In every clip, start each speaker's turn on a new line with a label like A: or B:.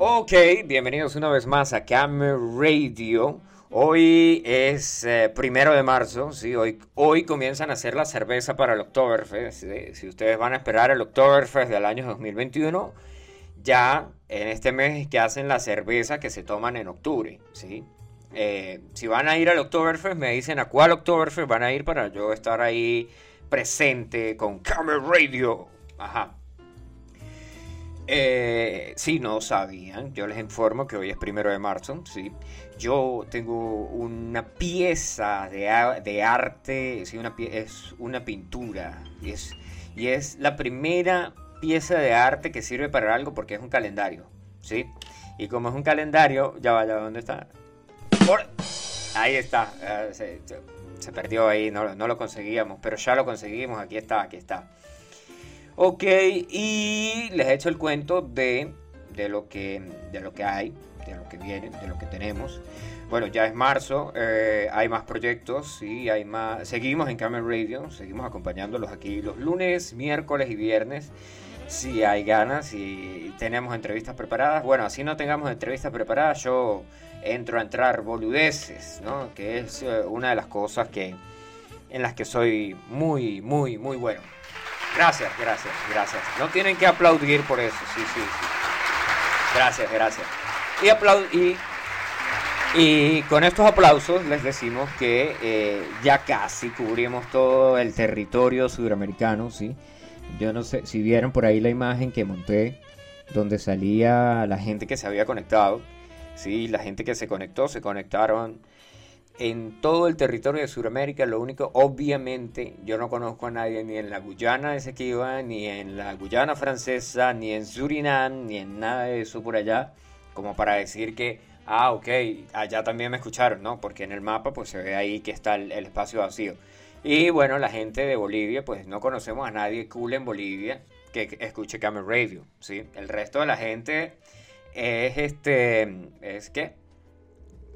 A: Ok, bienvenidos una vez más a Camera Radio. Hoy es eh, primero de marzo, ¿sí? hoy, hoy comienzan a hacer la cerveza para el Oktoberfest. Si ustedes van a esperar el Oktoberfest del año 2021, ya en este mes que hacen la cerveza que se toman en octubre. ¿sí? Eh, si van a ir al Oktoberfest, me dicen a cuál Oktoberfest van a ir para yo estar ahí presente con Camera Radio. Ajá. Eh, sí, no sabían. Yo les informo que hoy es primero de marzo. Sí. Yo tengo una pieza de, arte, sí, una, es una pintura. Y es, y es la primera pieza de arte que sirve para algo porque es un calendario. ¿sí? Y como es un calendario, ya vaya, ¿dónde está? ahí está. Eh, se, se, perdió ahí, no, no lo conseguíamos, pero ya lo conseguimos. Aquí está, aquí está. Ok, y les he hecho el cuento de, de, lo que, de lo que hay, de lo que viene, de lo que tenemos. Bueno, ya es marzo, eh, hay más proyectos, y hay más. Seguimos en Camera Radio, seguimos acompañándolos aquí los lunes, miércoles y viernes. Si hay ganas y tenemos entrevistas preparadas. Bueno, así no tengamos entrevistas preparadas, yo entro a entrar boludeces, ¿no? Que es eh, una de las cosas que en las que soy muy, muy, muy bueno. Gracias, gracias, gracias. No tienen que aplaudir por eso, sí, sí. Gracias, gracias. Y, y, con estos aplausos les decimos que eh, ya casi cubrimos todo el territorio sudamericano, ¿sí? Yo no sé si vieron por ahí la imagen que monté donde salía la gente que se había conectado, ¿sí? La gente que se conectó, se conectaron en todo el territorio de Sudamérica. Lo único, obviamente, yo no conozco a nadie ni en la Guyana Esequiba, ni en la Guyana Francesa, ni en Surinam, ni en nada de eso por allá, como para decir que, ah, ok, allá también me escucharon, ¿no? Porque en el mapa pues se ve ahí que está el, espacio vacío. Y bueno, la gente de Bolivia, pues no conocemos a nadie cool en Bolivia que escuche Camera Radio, ¿sí? El resto de la gente es este, es que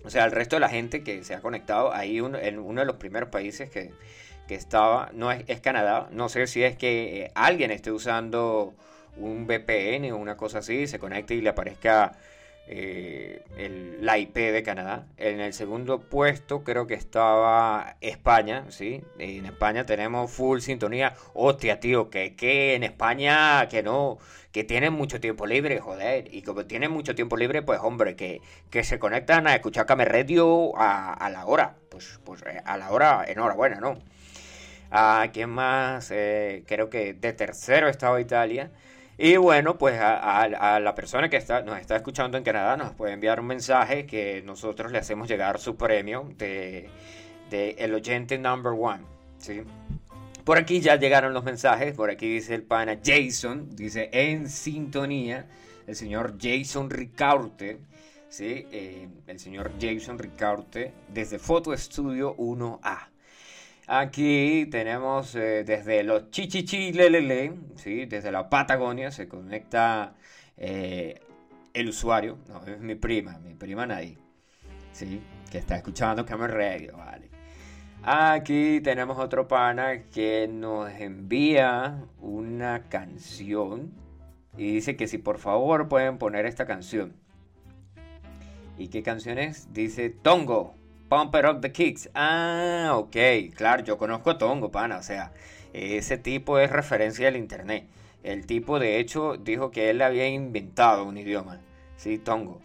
A: o sea, el resto de la gente que se ha conectado, ahí en uno de los primeros países que, estaba, no es, Canadá, no sé si es que eh, alguien esté usando un VPN o una cosa así, se conecte y le aparezca eh, el, la IP de Canadá. En el segundo puesto creo que estaba España, ¿sí? En España tenemos full sintonía. Hostia, tío, que, que en España que no, que tienen mucho tiempo libre, joder. Y como tienen mucho tiempo libre, pues hombre, que, que se conectan a escuchar Came Radio a, la hora. Pues, pues eh, a la hora, enhorabuena, ¿no? ¿A quién más? Eh, creo que de tercero estaba Italia. Y bueno, pues a, la persona que está, nos está escuchando en Canadá nos puede enviar un mensaje que nosotros le hacemos llegar su premio de, el oyente number one. ¿sí? Por aquí ya llegaron los mensajes. Por aquí dice el pana Jason. Dice en sintonía. El señor Jason Ricaurte. ¿sí? Eh, el señor Jason Ricaurte desde Foto Estudio 1A. Aquí tenemos eh, desde los Chichichilelele, ¿sí? desde la Patagonia se conecta eh, el usuario, no, es mi prima, mi prima Nay, ¿sí? que está escuchando Camera Radio, vale. Aquí tenemos otro pana que nos envía una canción y dice que si por favor pueden poner esta canción. ¿Y qué canción es? Dice Tongo. Pumper Up the Kicks. Ah, ok. Claro, yo conozco Tongo, pana. O sea, ese tipo es referencia del internet. El tipo, de hecho, dijo que él había inventado un idioma. Sí, Tongo.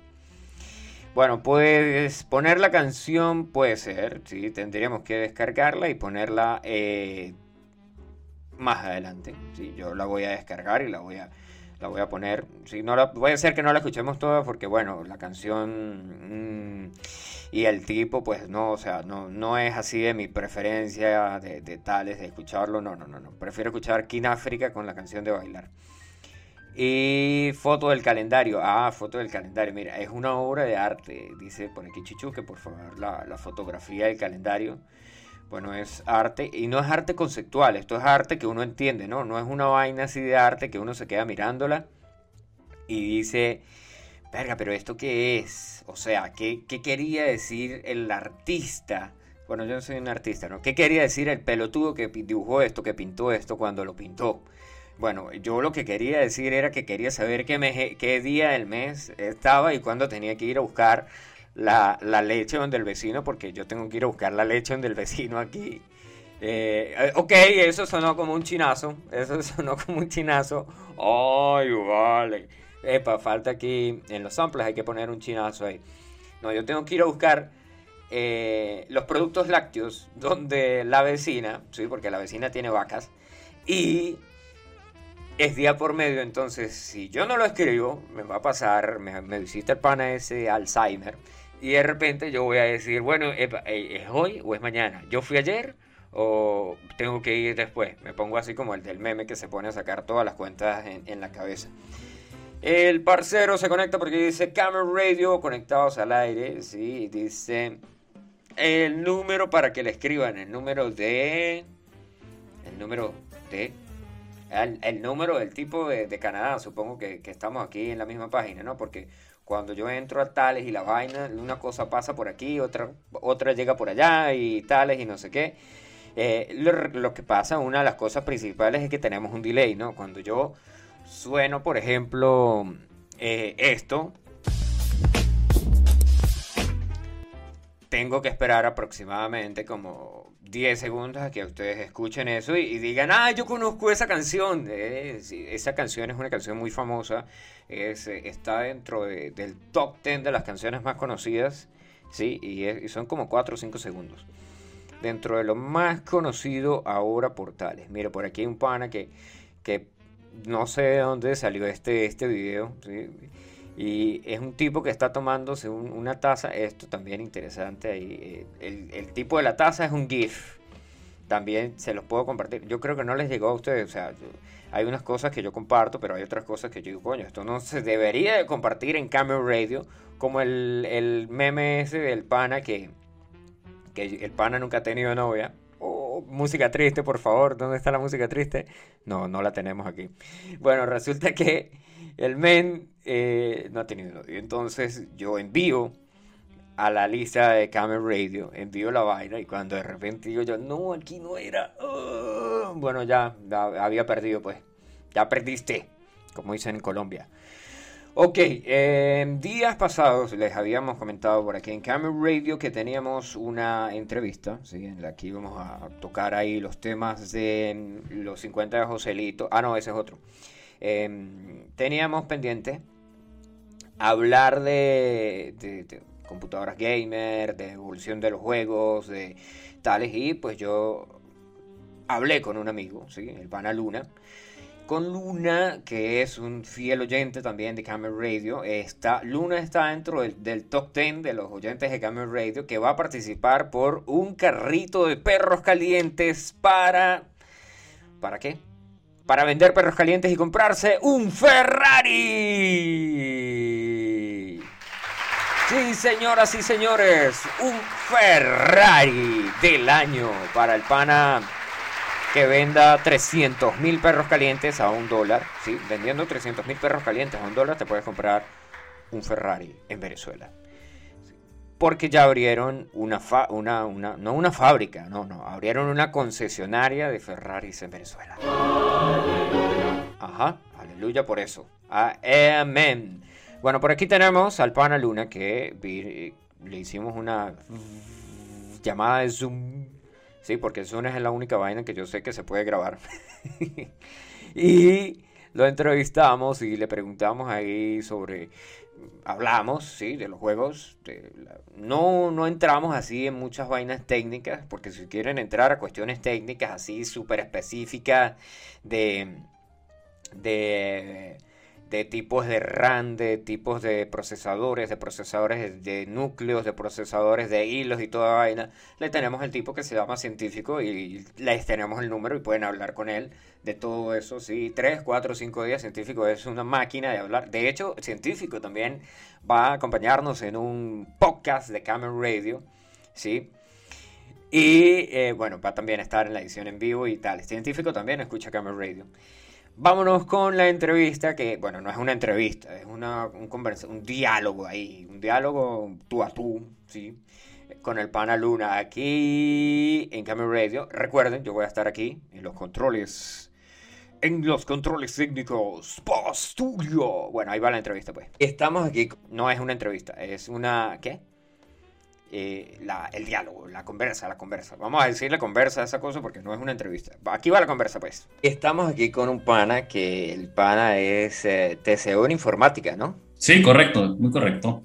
A: Bueno, pues poner la canción puede ser. Sí, tendríamos que descargarla y ponerla eh, más adelante. Sí, yo la voy a descargar y la voy a la voy a poner. Si no la, puede ser que no la escuchemos toda porque, bueno, la canción mm, y el tipo, pues no, o sea, no, no es así de mi preferencia de, tales, de escucharlo. No, no, no, no. Prefiero escuchar King África con la canción de bailar. Y foto del calendario. Ah, foto del calendario. Mira, es una obra de arte. Dice por aquí Chichu que por favor la fotografía del calendario bueno, es arte y no es arte conceptual, esto es arte que uno entiende, ¿no? No es una vaina así de arte que uno se queda mirándola y dice, verga, pero ¿esto qué es? O sea, ¿qué, ¿qué, quería decir el artista? Bueno, yo no soy un artista, ¿no? ¿Qué quería decir el pelotudo que dibujó esto, que pintó esto cuando lo pintó? Bueno, yo lo que quería decir era que quería saber qué, qué día del mes estaba y cuándo tenía que ir a buscar la, la, leche donde el vecino, porque yo tengo que ir a buscar la leche donde el vecino aquí. Eh, eh, ok, eso sonó como un chinazo. Eso sonó como un chinazo. Ay, vale. Epa, falta aquí en los samples, hay que poner un chinazo ahí. No, yo tengo que ir a buscar eh, los productos lácteos donde la vecina, sí, porque la vecina tiene vacas, y es día por medio, entonces si yo no lo escribo, me va a pasar, me, me visita el pana ese Alzheimer, y de repente yo voy a decir, bueno, ¿es hoy o es mañana? ¿Yo fui ayer o tengo que ir después? Me pongo así como el del meme que se pone a sacar todas las cuentas en, la cabeza. El parcero se conecta porque dice Camera Radio conectados al aire, sí, dice el número para que le escriban, el número de... El número de... El, número del tipo de, Canadá, supongo que, estamos aquí en la misma página, ¿no? Porque cuando yo entro a tales y la vaina, una cosa pasa por aquí, otra, otra llega por allá y tales y no sé qué. Eh, lo, que pasa, una de las cosas principales es que tenemos un delay, ¿no? Cuando yo sueno, por ejemplo, eh, esto, tengo que esperar aproximadamente como 10 segundos a que ustedes escuchen eso y, digan, ah, yo conozco esa canción. Eh, esa canción es una canción muy famosa, eh, está dentro del top 10 de las canciones más conocidas, ¿sí? Y, son como 4 o 5 segundos. Dentro de lo más conocido ahora por tales. Mira, por aquí hay un pana que, que no sé de dónde salió este, este video, ¿sí? Y es un tipo que está tomándose una taza, esto también interesante ahí. Eh, el, tipo de la taza es un GIF. También se los puedo compartir. Yo creo que no les llegó a ustedes. O sea, hay unas cosas que yo comparto, pero hay otras cosas que yo digo, coño, esto no se debería de compartir en Camera Radio. Como el, el meme ese del pana que, que el pana nunca ha tenido novia. Oh, música triste, por favor. ¿Dónde está la música triste? No, no la tenemos aquí. Bueno, resulta que el men eh, no ha tenido. Entonces yo envío a la lista de Camel Radio, envío la vaina y cuando de repente digo yo, no, aquí no era. Oh, bueno, ya, había perdido pues. Ya perdiste, como dicen en Colombia. Ok, eh, días pasados les habíamos comentado por aquí en Camel Radio que teníamos una entrevista, ¿sí? en la que íbamos a tocar ahí los temas de los 50 de Joselito. Ah, no, ese es otro. Em, teníamos pendiente hablar de, computadoras gamer, de evolución de los juegos, de tales, y pues yo hablé con un amigo, ¿sí? el pana Luna. Con Luna, que es un fiel oyente también de Camel Radio, está, Luna está dentro del, top 10 de los oyentes de Camel Radio, que va a participar por un carrito de perros calientes para... ¿Para qué? Para vender perros calientes y comprarse un Ferrari. Sí, señoras y señores, un Ferrari del año para el pana que venda 300 mil perros calientes a un dólar. Sí, vendiendo 300 mil perros calientes a un dólar te puedes comprar un Ferrari en Venezuela porque ya abrieron una, una, una, no una fábrica, no, no, abrieron una concesionaria de Ferraris en Venezuela. Ajá, aleluya por eso. Amén. Bueno, por aquí tenemos al pana Luna que le hicimos una llamada de Zoom. Sí, porque Zoom es la única vaina que yo sé que se puede grabar. y lo entrevistamos y le preguntamos ahí sobre hablamos, sí, de los juegos. no, no entramos así en muchas vainas técnicas, porque si quieren entrar a cuestiones técnicas así súper específicas de, de de tipos de RAM, de tipos de procesadores, de procesadores de núcleos, de procesadores de hilos y toda vaina, le tenemos el tipo que se llama científico y les tenemos el número y pueden hablar con él de todo eso, sí, 3, 4, 5 días, científico es una máquina de hablar. De hecho, científico también va a acompañarnos en un podcast de Camera Radio, sí. Y eh, bueno, va a también estar en la edición en vivo y tal. Científico también escucha Camera Radio. Vámonos con la entrevista, que bueno, no es una entrevista, es una, un, un diálogo ahí, un diálogo tú a tú, ¿sí? Con el pana Luna aquí en Camera Radio. Recuerden, yo voy a estar aquí en los controles En los controles técnicos, Posturio. Bueno, ahí va la entrevista, pues. Estamos aquí, no es una entrevista, es una. ¿Qué? Eh, la, el diálogo, la conversa, la conversa. Vamos a decirle conversa a esa cosa porque no es una entrevista. Aquí va la conversa, pues. Estamos aquí con un pana que el pana es eh, TCO en informática, ¿no?
B: Sí, correcto, muy correcto.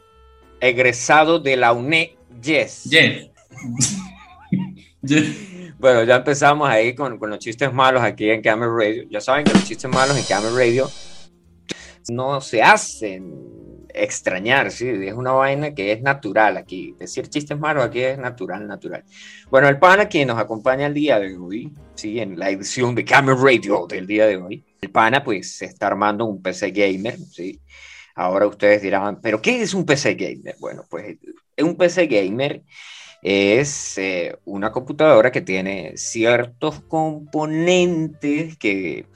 A: Egresado de la UNE, yes.
B: Yes.
A: Bueno, ya empezamos ahí con, con, los chistes malos aquí en Camera Radio. Ya saben que los chistes malos en Camera Radio no se hacen extrañar, ¿sí? Es una vaina que es natural aquí. Decir chistes malos aquí es natural, natural. Bueno, el pana que nos acompaña el día de hoy, ¿sí? En la edición de Camera Radio del día de hoy. El pana, pues, se está armando un PC gamer, ¿sí? Ahora ustedes dirán, ¿pero qué es un PC gamer? Bueno, pues, un PC gamer es eh, una computadora que tiene ciertos componentes que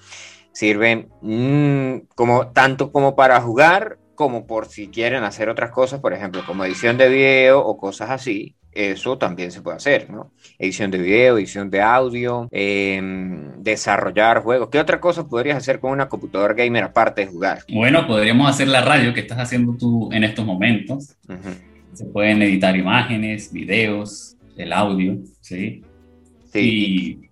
A: sirven mm, como tanto como para jugar como por si quieren hacer otras cosas, por ejemplo, como edición de video o cosas así, eso también se puede hacer, ¿no? Edición de video, edición de audio, em, desarrollar juegos. ¿Qué otra cosa podrías hacer con una computadora gamer aparte de jugar?
B: Bueno, podríamos hacer la radio que estás haciendo tú en estos momentos. Se pueden editar imágenes, videos, el audio, ¿sí? Sí. Y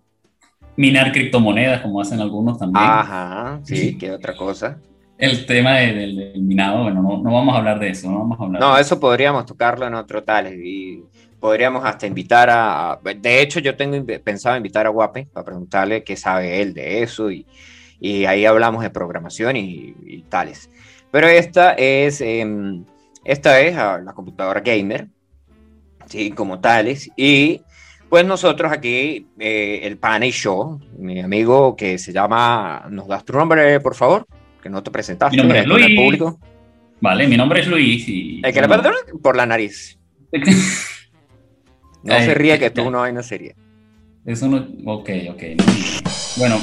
B: minar criptomonedas como hacen algunos también.
A: Ajá, sí, ¿qué otra cosa?
B: El tema del, minado, bueno, no, no, vamos a hablar de eso, no vamos a hablar.
A: No, eso podríamos tocarlo en otro tal y podríamos hasta invitar a, de hecho yo tengo pensado invitar a Guape para preguntarle qué sabe él de eso y, y ahí hablamos de programación y, tales. Pero esta es, em, esta es la computadora gamer, sí, como tales y pues nosotros aquí, eh, el pana y yo, mi amigo que se llama, ¿nos das tu nombre, por favor? Que no te presentaste.
B: Mi nombre es Luis. Público. Vale, mi nombre es Luis y...
A: El que le perdona por la nariz. no se ríe que tú no hay no sería.
B: Eso no... Ok, ok. Bueno,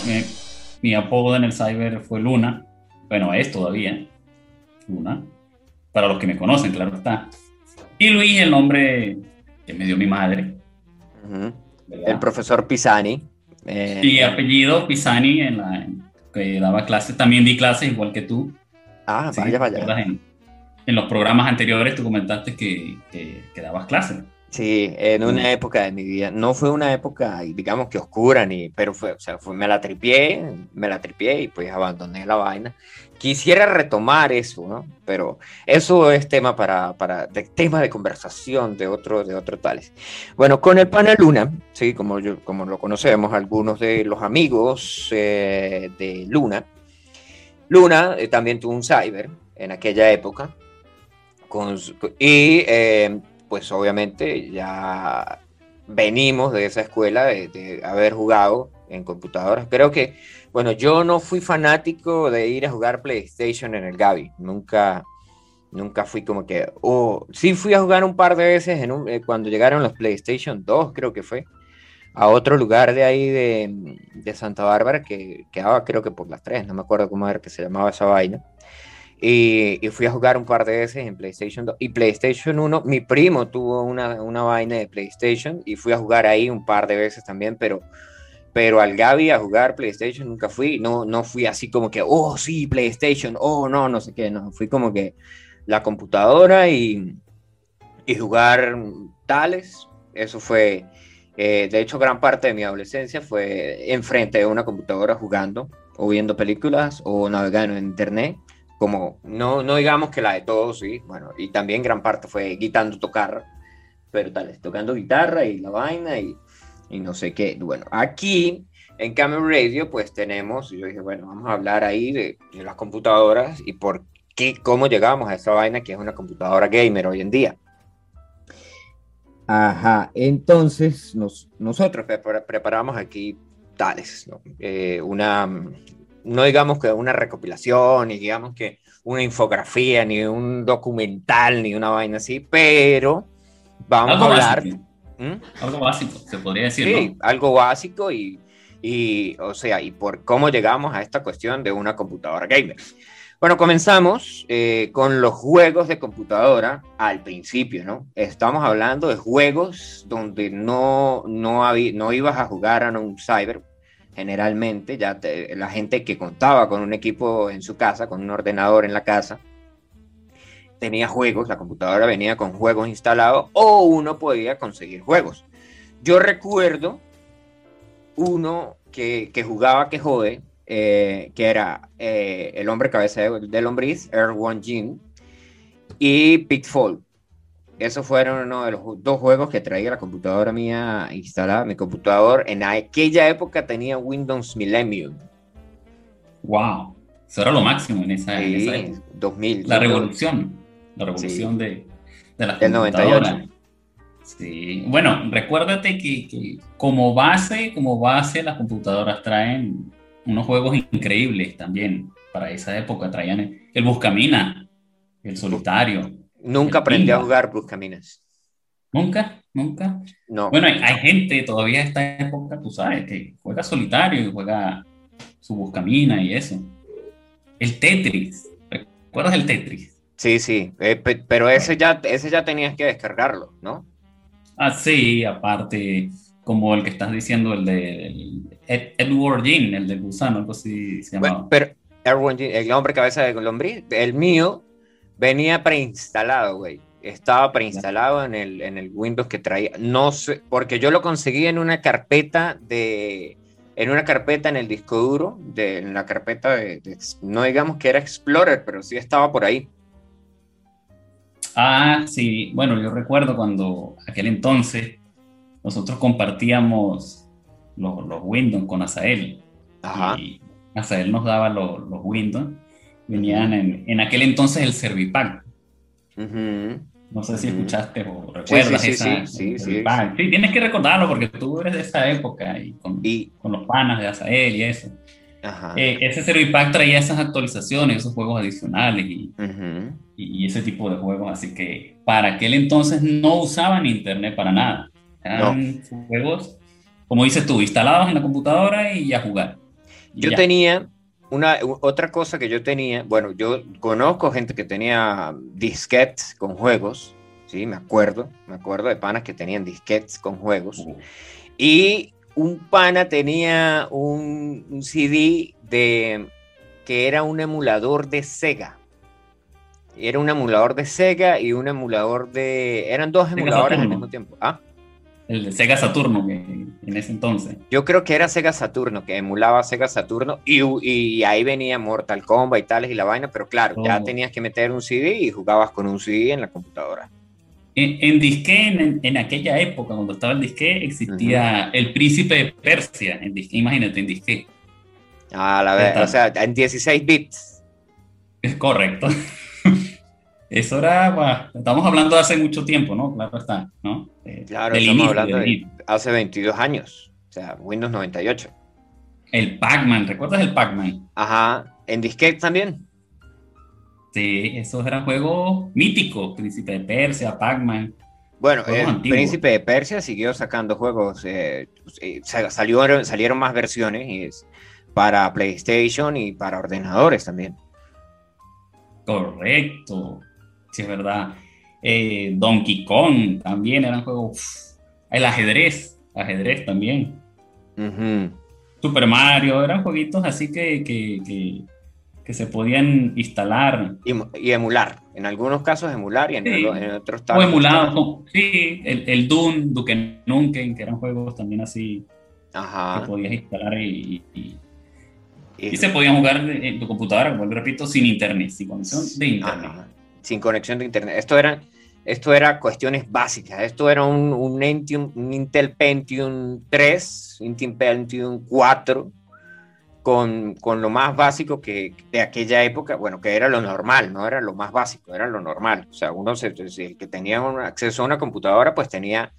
B: mi, apodo en el cyber fue Luna. Bueno, es todavía. Luna. Para los que me conocen, claro está. Y Luis, el nombre que me dio mi madre.
A: El profesor Pisani.
B: Eh, y apellido Pisani en la, que daba clases, también di clases igual que tú.
A: Ah, vaya, vaya.
B: En, en, los programas anteriores tú comentaste que, que, dabas clases.
A: Sí, en una época de mi vida, no fue una época, digamos que oscura, ni, pero fue, o sea, fue, me la tripié, me la tripié y pues abandoné la vaina. Quisiera retomar eso, ¿no? Pero eso es tema para, para de, tema de conversación de otro, de otro tales. Bueno, con el pana Luna, sí, como, yo, como lo conocemos algunos de los amigos eh, de Luna, Luna eh, también tuvo un cyber en aquella época, con, y eh, pues obviamente ya venimos de esa escuela de, haber jugado en computadoras. Creo que bueno, yo no fui fanático de ir a jugar PlayStation en el Gabi. Nunca, nunca fui como que. Oh, sí fui a jugar un par de veces en eh, cuando llegaron los PlayStation 2, creo que fue. A otro lugar de ahí de, de Santa Bárbara que quedaba, creo que por las 3, no me acuerdo cómo era que se llamaba esa vaina. Y, y, fui a jugar un par de veces en PlayStation 2 y PlayStation 1. Mi primo tuvo una, una vaina de PlayStation y fui a jugar ahí un par de veces también, pero pero al Gaby a jugar PlayStation nunca fui, no, no fui así como que, oh sí, PlayStation, oh no, no sé qué, no, fui como que la computadora y, y jugar tales, eso fue, eh, de hecho gran parte de mi adolescencia fue enfrente de una computadora jugando o viendo películas o navegando en internet, como no, no digamos que la de todos, sí, bueno, y también gran parte fue guitando tocar, pero tales, tocando guitarra y la vaina y y no sé qué. Bueno, aquí en Camera Radio pues tenemos, yo dije, bueno, vamos a hablar ahí de, las computadoras y por qué, cómo llegamos a esa vaina que es una computadora gamer hoy en día. Ajá, entonces nos, nosotros preparamos aquí tales, ¿no? Eh, una, no digamos que una recopilación, ni digamos que una infografía, ni un documental, ni una vaina así, pero vamos a hablar...
B: ¿Mm? Algo básico, se podría decir.
A: Sí, algo básico y, y, o sea, y por cómo llegamos a esta cuestión de una computadora gamer. Bueno, comenzamos eh, con los juegos de computadora al principio, ¿no? Estamos hablando de juegos donde no, no, había, no ibas a jugar a un cyber, generalmente, ya la gente que contaba con un equipo en su casa, con un ordenador en la casa, tenía juegos, la computadora venía con juegos instalados o uno podía conseguir juegos. Yo recuerdo uno que, jugaba que jode, eh, que era eh, El hombre cabeza de, lombriz, Air One Gym, y Pitfall. Esos fueron uno de los dos juegos que traía la computadora mía instalada. Mi computador en aquella época tenía Windows Millennium.
B: ¡Wow! Eso era lo máximo en esa,
A: sí, época. 2000.
B: La revolución. La revolución de, de las
A: Del 98.
B: Sí. Bueno, recuérdate que, como base, como base, las computadoras traen unos juegos increíbles también. Para esa época traían el Buscamina, el Solitario.
A: Nunca aprendí a jugar Buscaminas.
B: ¿Nunca? ¿Nunca?
A: No.
B: Bueno, hay, gente todavía en esta época, tú sabes, que juega solitario y juega su Buscamina y eso. El Tetris. ¿Recuerdas el Tetris?
A: Sí, sí, eh, pero ese ya, ese ya tenías que descargarlo, ¿no?
B: Ah, sí, aparte, como el que estás diciendo, el de Edward Jean, el del gusano, algo así se llamaba.
A: pero Edward Jean, el hombre cabeza de lombriz, el mío venía preinstalado, güey. Estaba preinstalado en el, en el Windows que traía. No sé, porque yo lo conseguí en una carpeta de. En una carpeta en el disco duro, de, en la carpeta de, No digamos que era Explorer, pero sí estaba por ahí.
B: Ah, sí. Bueno, yo recuerdo cuando aquel entonces nosotros compartíamos los, los Windows con Asael. Ajá. Y Asael nos daba los, los Windows venían en, en aquel entonces el Servipack. No sé si escuchaste o recuerdas
A: sí,
B: sí, esa.
A: Sí,
B: sí, sí, tienes que recordarlo porque tú eres de esa época y con, con los panas de Azael y eso. Ajá. Eh, ese Servipack traía esas actualizaciones, esos juegos adicionales y, y, ese tipo de juegos. Así que para aquel entonces no usaban internet para nada. Eran juegos, como dices tú, instalados en la computadora y a jugar.
A: Yo tenía una, otra cosa que yo tenía, bueno, yo conozco gente que tenía disquetes con juegos, ¿sí? Me acuerdo, me acuerdo de panas que tenían disquetes con juegos. Y un pana tenía un, CD de que era un emulador de Sega. Era un emulador de Sega y un emulador de... Eran dos emuladores al mismo tiempo. ¿Ah?
B: El de Sega Saturno, que en ese entonces.
A: Yo creo que era Sega Saturno, que emulaba Sega Saturno, y, y ahí venía Mortal Kombat y tales y la vaina, pero claro, ya tenías que meter un CD y jugabas con un CD en la computadora.
B: En, en disque, en, aquella época, cuando estaba el disque, existía el príncipe de Persia, en disque, imagínate, en disque.
A: Ah, la verdad, o sea, en 16 bits.
B: Es correcto. Eso era, estamos hablando de hace mucho tiempo, ¿no? Claro está, ¿no?
A: Eh, claro, estamos hablando de hace 22 años, o sea, Windows 98.
B: El Pac-Man, ¿recuerdas el Pac-Man?
A: Ajá, en disquete también.
B: Sí, esos eran juegos míticos, Príncipe de Persia, Pac-Man.
A: Bueno, el Príncipe de Persia siguió sacando juegos, eh, eh salió, salieron más versiones para PlayStation y para ordenadores también.
B: Correcto sí es verdad. Eh, Donkey Kong también eran juegos. el ajedrez, ajedrez también. Super Mario, eran jueguitos así que, que, que, se podían instalar.
A: Y, emular, en algunos casos emular y en, otros
B: O emulados, sí, el, el Doom, Duke Nukem, que eran juegos también así que podías instalar y, y, se podían jugar en tu computadora, como repito, sin internet, sin conexión de internet
A: sin conexión de internet. Esto eran esto era cuestiones básicas. Esto era un, un, Intel Pentium 3, Intel Pentium 4, con, con, lo más básico que de aquella época, bueno, que era lo normal, no era lo más básico, era lo normal. O sea, uno, se, que tenía un acceso a una computadora, pues tenía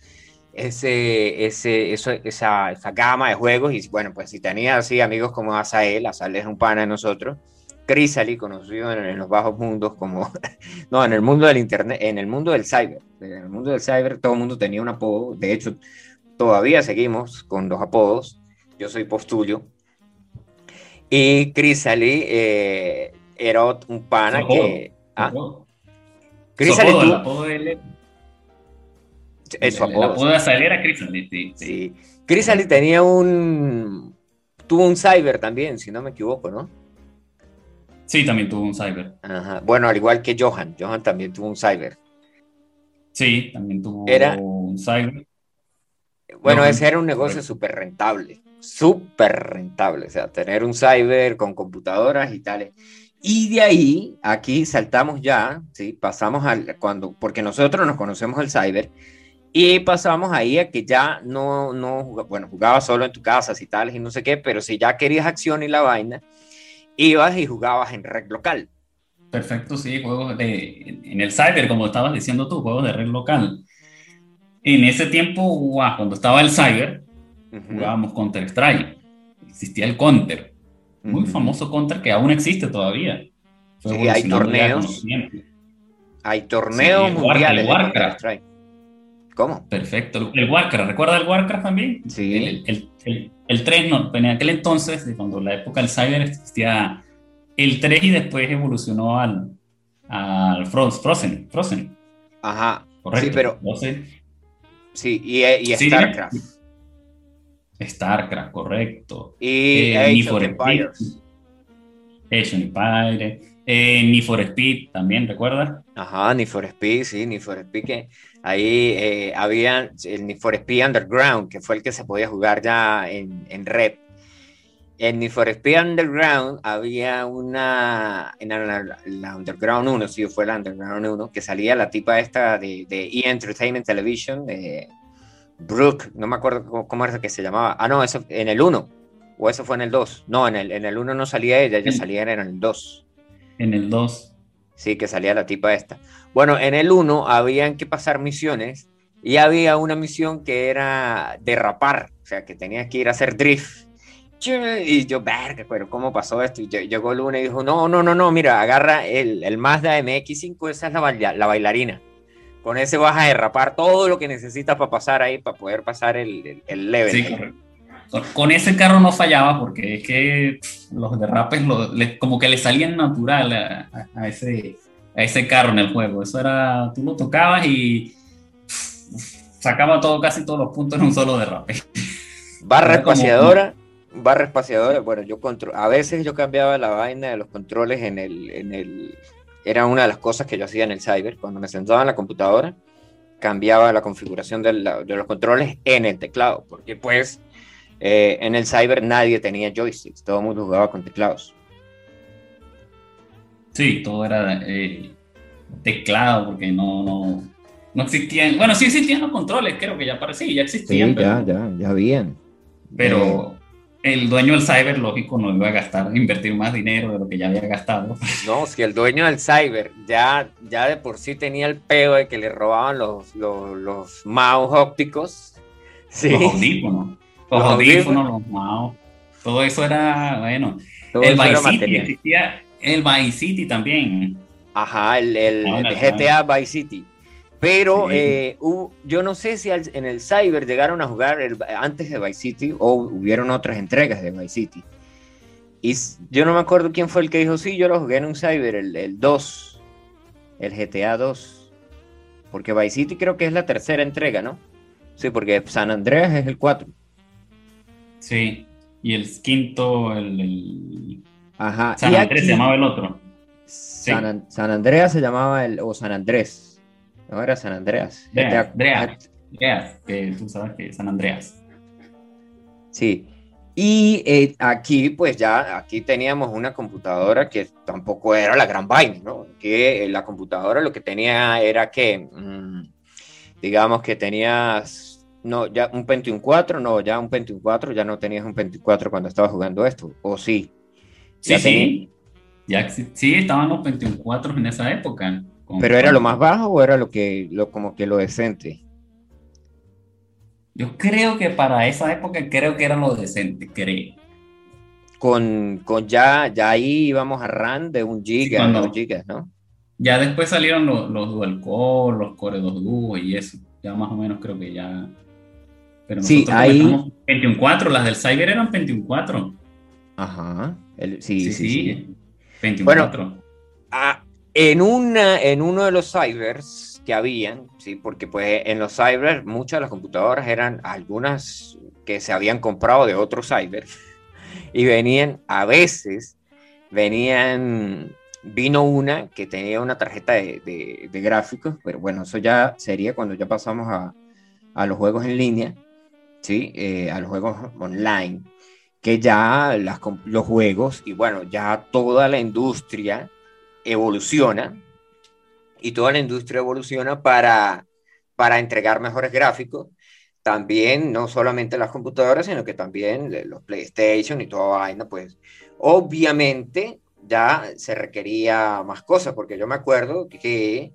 A: ese, ese, esa, esa, gama de juegos. Y bueno, pues si tenía así amigos como Asael, Asael es un pana de nosotros Chrysali, conocido en, los bajos mundos como, no, en el mundo del internet, en el mundo del cyber, en el mundo del cyber todo el mundo tenía un apodo, de hecho todavía seguimos con los apodos, yo soy postulio, y Chrysali eh, era un pana que... ¿ah?
B: Chrysali, el apodo de él... El, apodo de era Chrysali, sí.
A: sí. Chrysali tenía un tuvo un cyber también, si no me equivoco, ¿no?
B: Sí, también tuvo un cyber.
A: Ajá. Bueno, al igual que Johan. Johan también tuvo un cyber.
B: Sí, también tuvo
A: Era-
B: un cyber.
A: Bueno,
B: Johan,
A: ese era un negocio súper rentable. Súper rentable. O sea, tener un cyber con computadoras y tales. Y de ahí, aquí saltamos ya, ¿sí? Pasamos al, cuando, porque nosotros nos conocemos el cyber, y pasamos ahí a que ya no, no, bueno, jugabas solo en tu casa, y tales, y no sé qué, pero si ya querías acción y la vaina, ibas y jugabas en red local.
B: Perfecto, sí, juegos de, en el cyber, como estabas diciendo tú, juegos de red local. En ese tiempo, guau, cuando estaba el cyber, jugábamos Counter-Strike. Existía el Counter, muy famoso Counter que aún existe todavía. Fue
A: Sí, hay torneos. Hay torneos
B: Sí,
A: mundiales
B: el Warcraft.
A: ¿Cómo?
B: Perfecto. El Warcraft, ¿recuerda el Warcraft también?
A: Sí.
B: El, el, el, el 3, no, en aquel entonces, de cuando la época del cyber existía el 3 y después evolucionó al, al Fro- Frozen. Frozen,
A: Ajá.
B: correcto.
A: Sí, pero-
B: Entonces,
A: Sí, y, y
B: Sí,
A: StarCraft.
B: StarCraft, correcto.
A: Y
B: Eh,
A: Age of Empires.
B: Speed. Age of Empires. Eh, Need for Speed también, ¿recuerdas?
A: Ajá, Need for Speed, sí, Need for Speed, que ahí eh, había el Need for Speed Underground, que fue el que se podía jugar ya en, en red. En Need for Speed Underground había una, en la, la Underground 1, sí, fue la Underground 1, que salía la tipa esta de, de E! Entertainment Television, de Brooke, no me acuerdo cómo, cómo era que se llamaba. Ah, no, eso en el 1, o eso fue en el 2. No, en el, en el 1 no salía ella, ella salía en el 2.
B: En el 2.
A: Sí, que salía la tipa esta. Bueno, en el 1 habían que pasar misiones y había una misión que era derrapar, o sea, que tenías que ir a hacer drift. Y yo, verga, pero ¿cómo pasó esto? Y ll- llegó Luna y dijo, no, no, no, no, mira, agarra el, el Mazda MX5, esa es la, baila- la bailarina. Con ese vas a derrapar todo lo que necesitas para pasar ahí, para poder pasar el, el, el level.
B: Sí. Con- ese carro no fallaba porque es que los derrapes lo- le- como que le salían natural a, a- ese, a ese carro en el juego. Eso era, tú lo tocabas y sacaba todo, casi todos los puntos en un solo derrape.
A: Barra
B: Era como-
A: espaciadora, barra espaciadora, bueno, yo contro a veces yo cambiaba la vaina de los controles en el, en el, era una de las cosas que yo hacía en el cyber, cuando me sentaba en la computadora, cambiaba la configuración de, la- de los controles en el teclado, porque pues eh, en el cyber nadie tenía joysticks, todo el mundo jugaba con teclados.
B: Sí, todo era eh, teclado porque no, no, no existían. Bueno, sí existían los controles, creo que ya parecía, ya existían. pero,
A: ya, ya habían.
B: pero el dueño del cyber, lógico, no iba a gastar, invertir más dinero de lo que ya había gastado.
A: No, si el dueño del cyber ya, ya de por sí tenía el peo de que le robaban los, los, los mouse ópticos. Sí.
B: Los audífonos, los,
A: Los
B: audífonos, los mouse, todo eso era, bueno.
A: Todo
B: el Vice City, existía el Vice City también.
A: Ajá, el, el
B: Ah,
A: el
B: claro.
A: GTA Vice City. Pero
B: Sí.
A: eh, hubo- yo no sé si al- en el Cyber llegaron a jugar el- antes de Vice City o hubieron otras entregas de Vice City. Y yo no me acuerdo quién fue el que dijo, sí, yo lo jugué en un Cyber, el, el 2, el GTA 2. Porque Vice City creo que es la tercera entrega, ¿no? Sí, porque San Andreas es el 4.
B: Sí. Y el quinto, el, el
A: Ajá.
B: San
A: y
B: Andrés
A: aquí-
B: se llamaba el otro.
A: San, An- San Andreas se llamaba el, o San Andrés. No era San Andreas.
B: Andreas,
A: GTA
B: Andreas. Andreas, que tú sabes que es San Andreas.
A: Sí. Y eh, aquí, pues ya, aquí teníamos una computadora que tampoco era la gran vaina, ¿no? Que eh, la computadora lo que tenía era que, mm, digamos que tenías, no, ya un Pentium 4, no, ya un Pentium 4, ya no tenías un Pentium 4 cuando estabas jugando esto, o sí.
B: Sí,
A: Ya
B: sí. Ya, sí, estaban los 24 en esa época. Con-
A: Pero era lo más bajo o era lo que, lo, como que lo decente.
B: Yo creo que para esa época creo que era lo decente, creo.
A: Con, con ya, ya ahí íbamos a RAM de un giga,
B: cuando-
A: dos gigas, ¿no?
B: Ya después salieron los, los dual core, los core 2 duo y eso. Ya más o menos creo que ya. Pero
A: Sí,
B: nosotros
A: ahí-
B: comenzamos 21.4, las del Cyber eran 21.4.
A: Ajá. El- sí,
B: Sí,
A: sí,
B: sí.
A: sí.
B: 21.4.
A: Ah, en, una, en uno de los cybers que habían, sí, porque pues en los cybers muchas de las computadoras eran algunas que se habían comprado de otros cyber y venían, a veces, venían, vino una que tenía una tarjeta de, gráficos, pero bueno, eso ya sería cuando ya pasamos a, los juegos en línea, ¿sí? Eh, a los juegos online, que ya las, los juegos, y bueno, ya toda la industria evoluciona, y toda la industria evoluciona para, para entregar mejores gráficos, también no solamente las computadoras, sino que también los PlayStation y toda vaina, pues obviamente ya se requería más cosas, porque yo me acuerdo que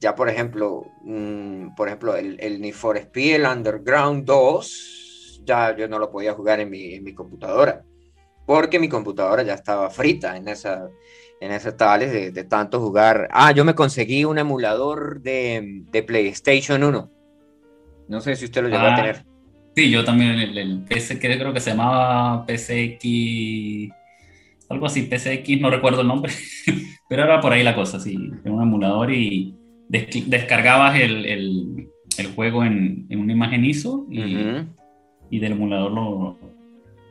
A: ya, por ejemplo, mm, por ejemplo, el, el Need for Speed, el Underground 2, ya yo no lo podía jugar en mi, en mi computadora, porque mi computadora ya estaba frita en esa, en ese tales de, de, tanto jugar. Ah, yo me conseguí un emulador de, de PlayStation 1 no sé si usted lo llegó a ah, tener.
B: Sí, yo también, el, PC, que creo que se llamaba PCX, algo así, PCX, no recuerdo el nombre, pero era por ahí la cosa, sí, un emulador y descargabas el, el, el juego en, en, una imagen ISO y, y del emulador lo,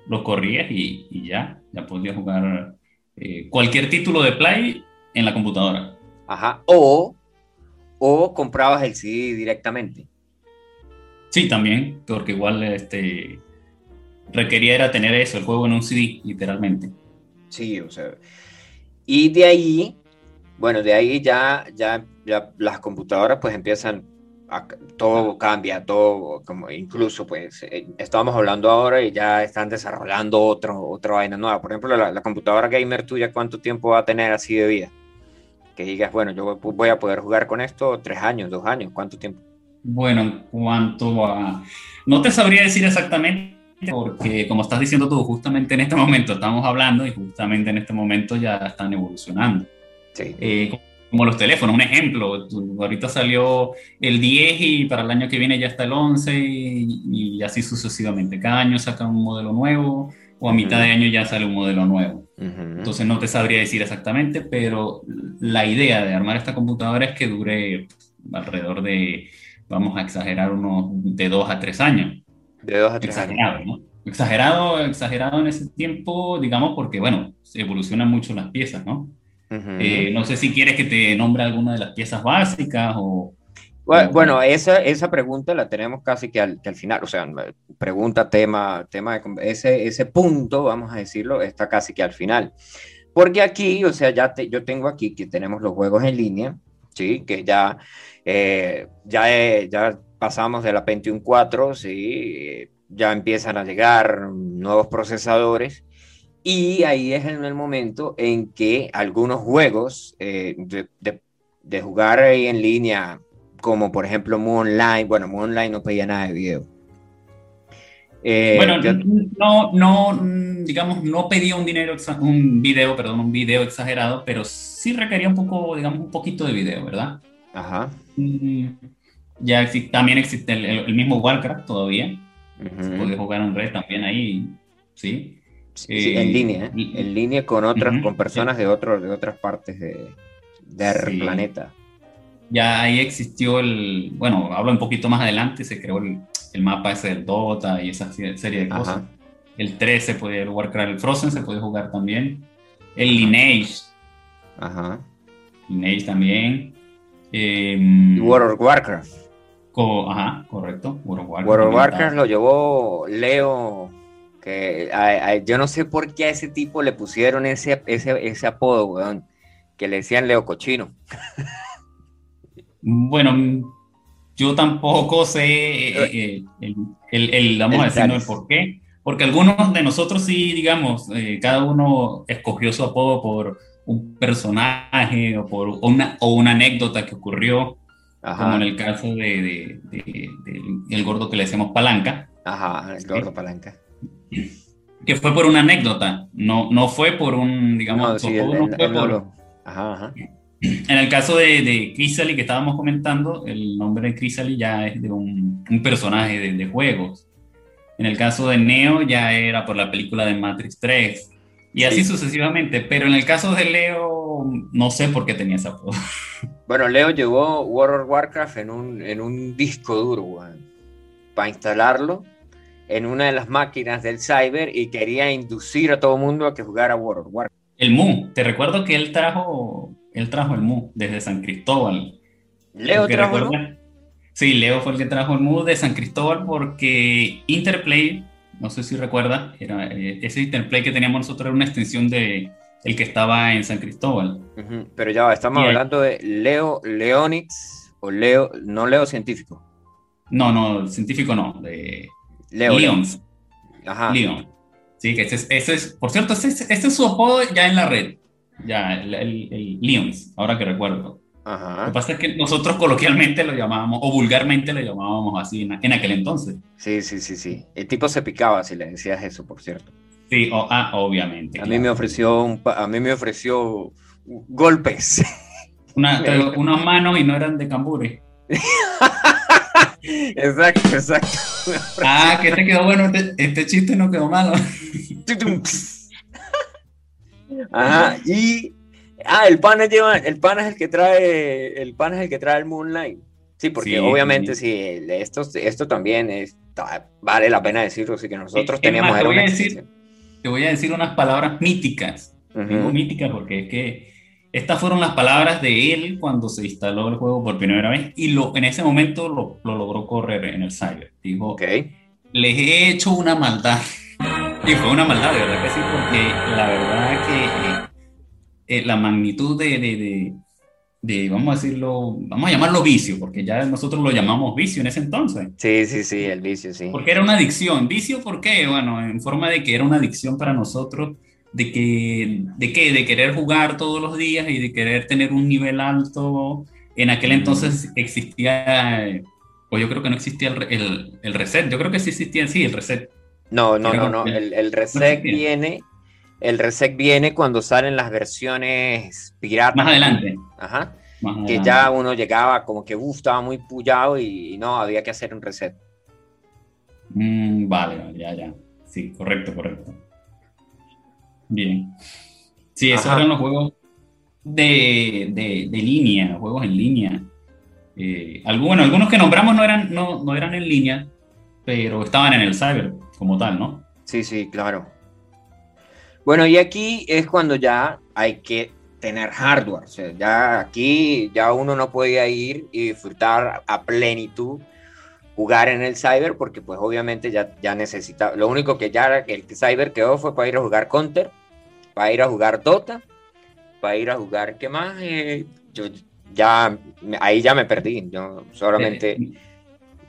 B: lo corrías y, y, ya, ya podías jugar eh, cualquier título de Play en la computadora.
A: Ajá, o, o comprabas el CD directamente.
B: Sí, también, porque igual este, requería era tener eso, el juego en un CD, literalmente.
A: Sí, o sea. Y de ahí, bueno, de ahí ya, ya, las computadoras pues empiezan, todo cambia, todo, como incluso pues, eh, estábamos hablando ahora y ya están desarrollando otro, otra vaina nueva. Por ejemplo, la, la computadora gamer tuya, ¿cuánto tiempo va a tener así de vida? Que digas, bueno, yo voy a poder jugar con esto tres años, dos años, ¿cuánto tiempo?
B: Bueno, en cuanto a... No te sabría decir exactamente porque como estás diciendo tú, justamente en este momento estamos hablando y justamente en este momento ya están evolucionando. Sí. Eh, como los teléfonos, un ejemplo, ahorita salió el 10 y para el año que viene ya está el 11 y, así sucesivamente. Cada año saca un modelo nuevo o a mitad de año ya sale un modelo nuevo. Entonces no te sabría decir exactamente, pero la idea de armar esta computadora es que dure alrededor de vamos a exagerar unos de dos a tres años.
A: De dos a tres
B: exagerado,
A: años.
B: ¿no? Exagerado, exagerado en ese tiempo, digamos, porque, bueno, se evolucionan mucho las piezas, ¿no? Eh, no sé si quieres que te nombre alguna de las piezas básicas o...
A: Bueno, esa, esa pregunta la tenemos casi que al, que al final, o sea, pregunta, tema, tema, de, ese, ese punto, vamos a decirlo, está casi que al final. Porque aquí, o sea, ya te, yo tengo aquí que tenemos los juegos en línea, ¿sí? Que ya eh, ya, eh, ya pasamos de la Pentium 4, ¿sí? ya empiezan a llegar nuevos procesadores y ahí es en el momento en que algunos juegos eh, de, jugar ahí en línea, como por ejemplo Moonline, bueno, Moonline no pedía nada de video.
B: bueno, no, no, digamos, no pedía un dinero, un video, perdón, un video exagerado, pero sí requería un poco, digamos, un poquito de video, ¿verdad?
A: Ajá.
B: ya también existe el, mismo Warcraft todavía. Se puede jugar en red también ahí, ¿sí?
A: En línea, ¿eh? en línea con otras, con personas de, otro, de otras partes de, del planeta.
B: Ya ahí existió el, bueno, hablo un poquito más adelante, se creó el, el mapa ese del Dota y esa serie de cosas. El 3 se el Warcraft, el Frozen se puede jugar también. El Lineage.
A: Ajá.
B: Lineage también.
A: Eh, World of Warcraft.
B: ajá, correcto.
A: World of Warcraft, World of Warcraft lo llevó Leo, que yo no sé por qué a ese tipo le pusieron ese, ese, ese apodo, weón, que le decían Leo Cochino.
B: bueno, yo tampoco sé eh, eh, el, el, vamos a decir, el por qué, porque algunos de nosotros sí, digamos, eh, cada uno escogió su apodo por un personaje o por una, o una anécdota que ocurrió, como en el caso de, de, el gordo que le decimos palanca.
A: Ajá, el gordo palanca.
B: Que fue por una anécdota, no, no fue por un, digamos,
A: Ajá, ajá.
B: En el caso de, de Chrysalis que estábamos comentando, el nombre de Chrysalis ya es de un, un personaje de, de, juegos. En el caso de Neo ya era por la película de Matrix 3. Y así sucesivamente. Pero en el caso de Leo, no sé por qué tenía esa apodo.
A: Bueno, Leo llevó World of Warcraft en un, en un disco duro, para instalarlo. En una de las máquinas del cyber y quería inducir a todo el mundo a que jugara World of Warcraft.
B: El Mu, te recuerdo que él trajo, él trajo el Mu desde San Cristóbal.
A: ¿Leo trajo el Mu?
B: Sí, Leo fue el que trajo el Mu de San Cristóbal porque Interplay, no sé si recuerda, era, eh, ese Interplay que teníamos nosotros era una extensión de el que estaba en San Cristóbal.
A: Pero ya estamos hablando de Leo Leonix o Leo, no Leo científico.
B: No, no, científico no, de
A: Leo.
B: Leons. Ajá. Leon. Sí, que ese es, por cierto, este es, su apodo ya en la red. Ya, el, el, Leons, ahora que recuerdo. Ajá. Lo que pasa es que nosotros coloquialmente lo llamábamos, o vulgarmente lo llamábamos así en, aquel entonces.
A: Sí, sí, sí, sí. El tipo se picaba si le decías eso, por cierto.
B: Sí, ah, obviamente.
A: A mí me ofreció, a mí me ofreció golpes.
B: Una, unas manos y no eran de cambure.
A: exacto, exacto.
B: Ah, que te quedó bueno, este, este, chiste no quedó malo.
A: Ajá, y ah, el pan lleva, el pan es el que trae, el pan es el que trae el Moonlight. Sí, porque obviamente sí, esto, esto también es, vale la pena decirlo, sí que nosotros teníamos
B: te, voy a decir, te voy a decir unas palabras míticas. míticas porque es que estas fueron las palabras de él cuando se instaló el juego por primera vez y lo, en ese momento lo, lo logró correr en el cyber. Dijo,
A: okay.
B: les he hecho una maldad. Y fue una maldad, de verdad que sí, porque la verdad que eh, eh, la magnitud de, de, de, vamos a decirlo, vamos a llamarlo vicio, porque ya nosotros lo llamamos vicio en ese entonces.
A: Sí, sí, sí, el vicio, sí.
B: Porque era una adicción. ¿Vicio por qué? Bueno, en forma de que era una adicción para nosotros de que, de qué, de querer jugar todos los días y de querer tener un nivel alto. En aquel entonces existía, pues yo creo que no existía el, el, reset, yo creo que sí existía, sí, el reset.
A: No, no, no, no, el, el reset viene, el reset viene cuando salen las versiones piratas.
B: Más adelante.
A: Ajá. que ya uno llegaba como que, uff, estaba muy pullado y, no, había que hacer un reset.
B: Mm, vale, ya, ya. Sí, correcto, correcto. Bien. Sí, esos eran los juegos de, de, de, línea, juegos en línea. Eh, algunos, algunos que nombramos no eran, no, no eran en línea, pero estaban en el cyber como tal, ¿no?
A: Sí, sí, claro. Bueno, y aquí es cuando ya hay que tener hardware. O sea, ya aquí ya uno no podía ir y disfrutar a plenitud jugar en el cyber porque pues obviamente ya, ya necesitaba, lo único que ya el cyber quedó fue para ir a jugar Counter, para ir a jugar Dota, para ir a jugar, ¿qué más? Eh, yo ya, ahí ya me perdí, yo solamente,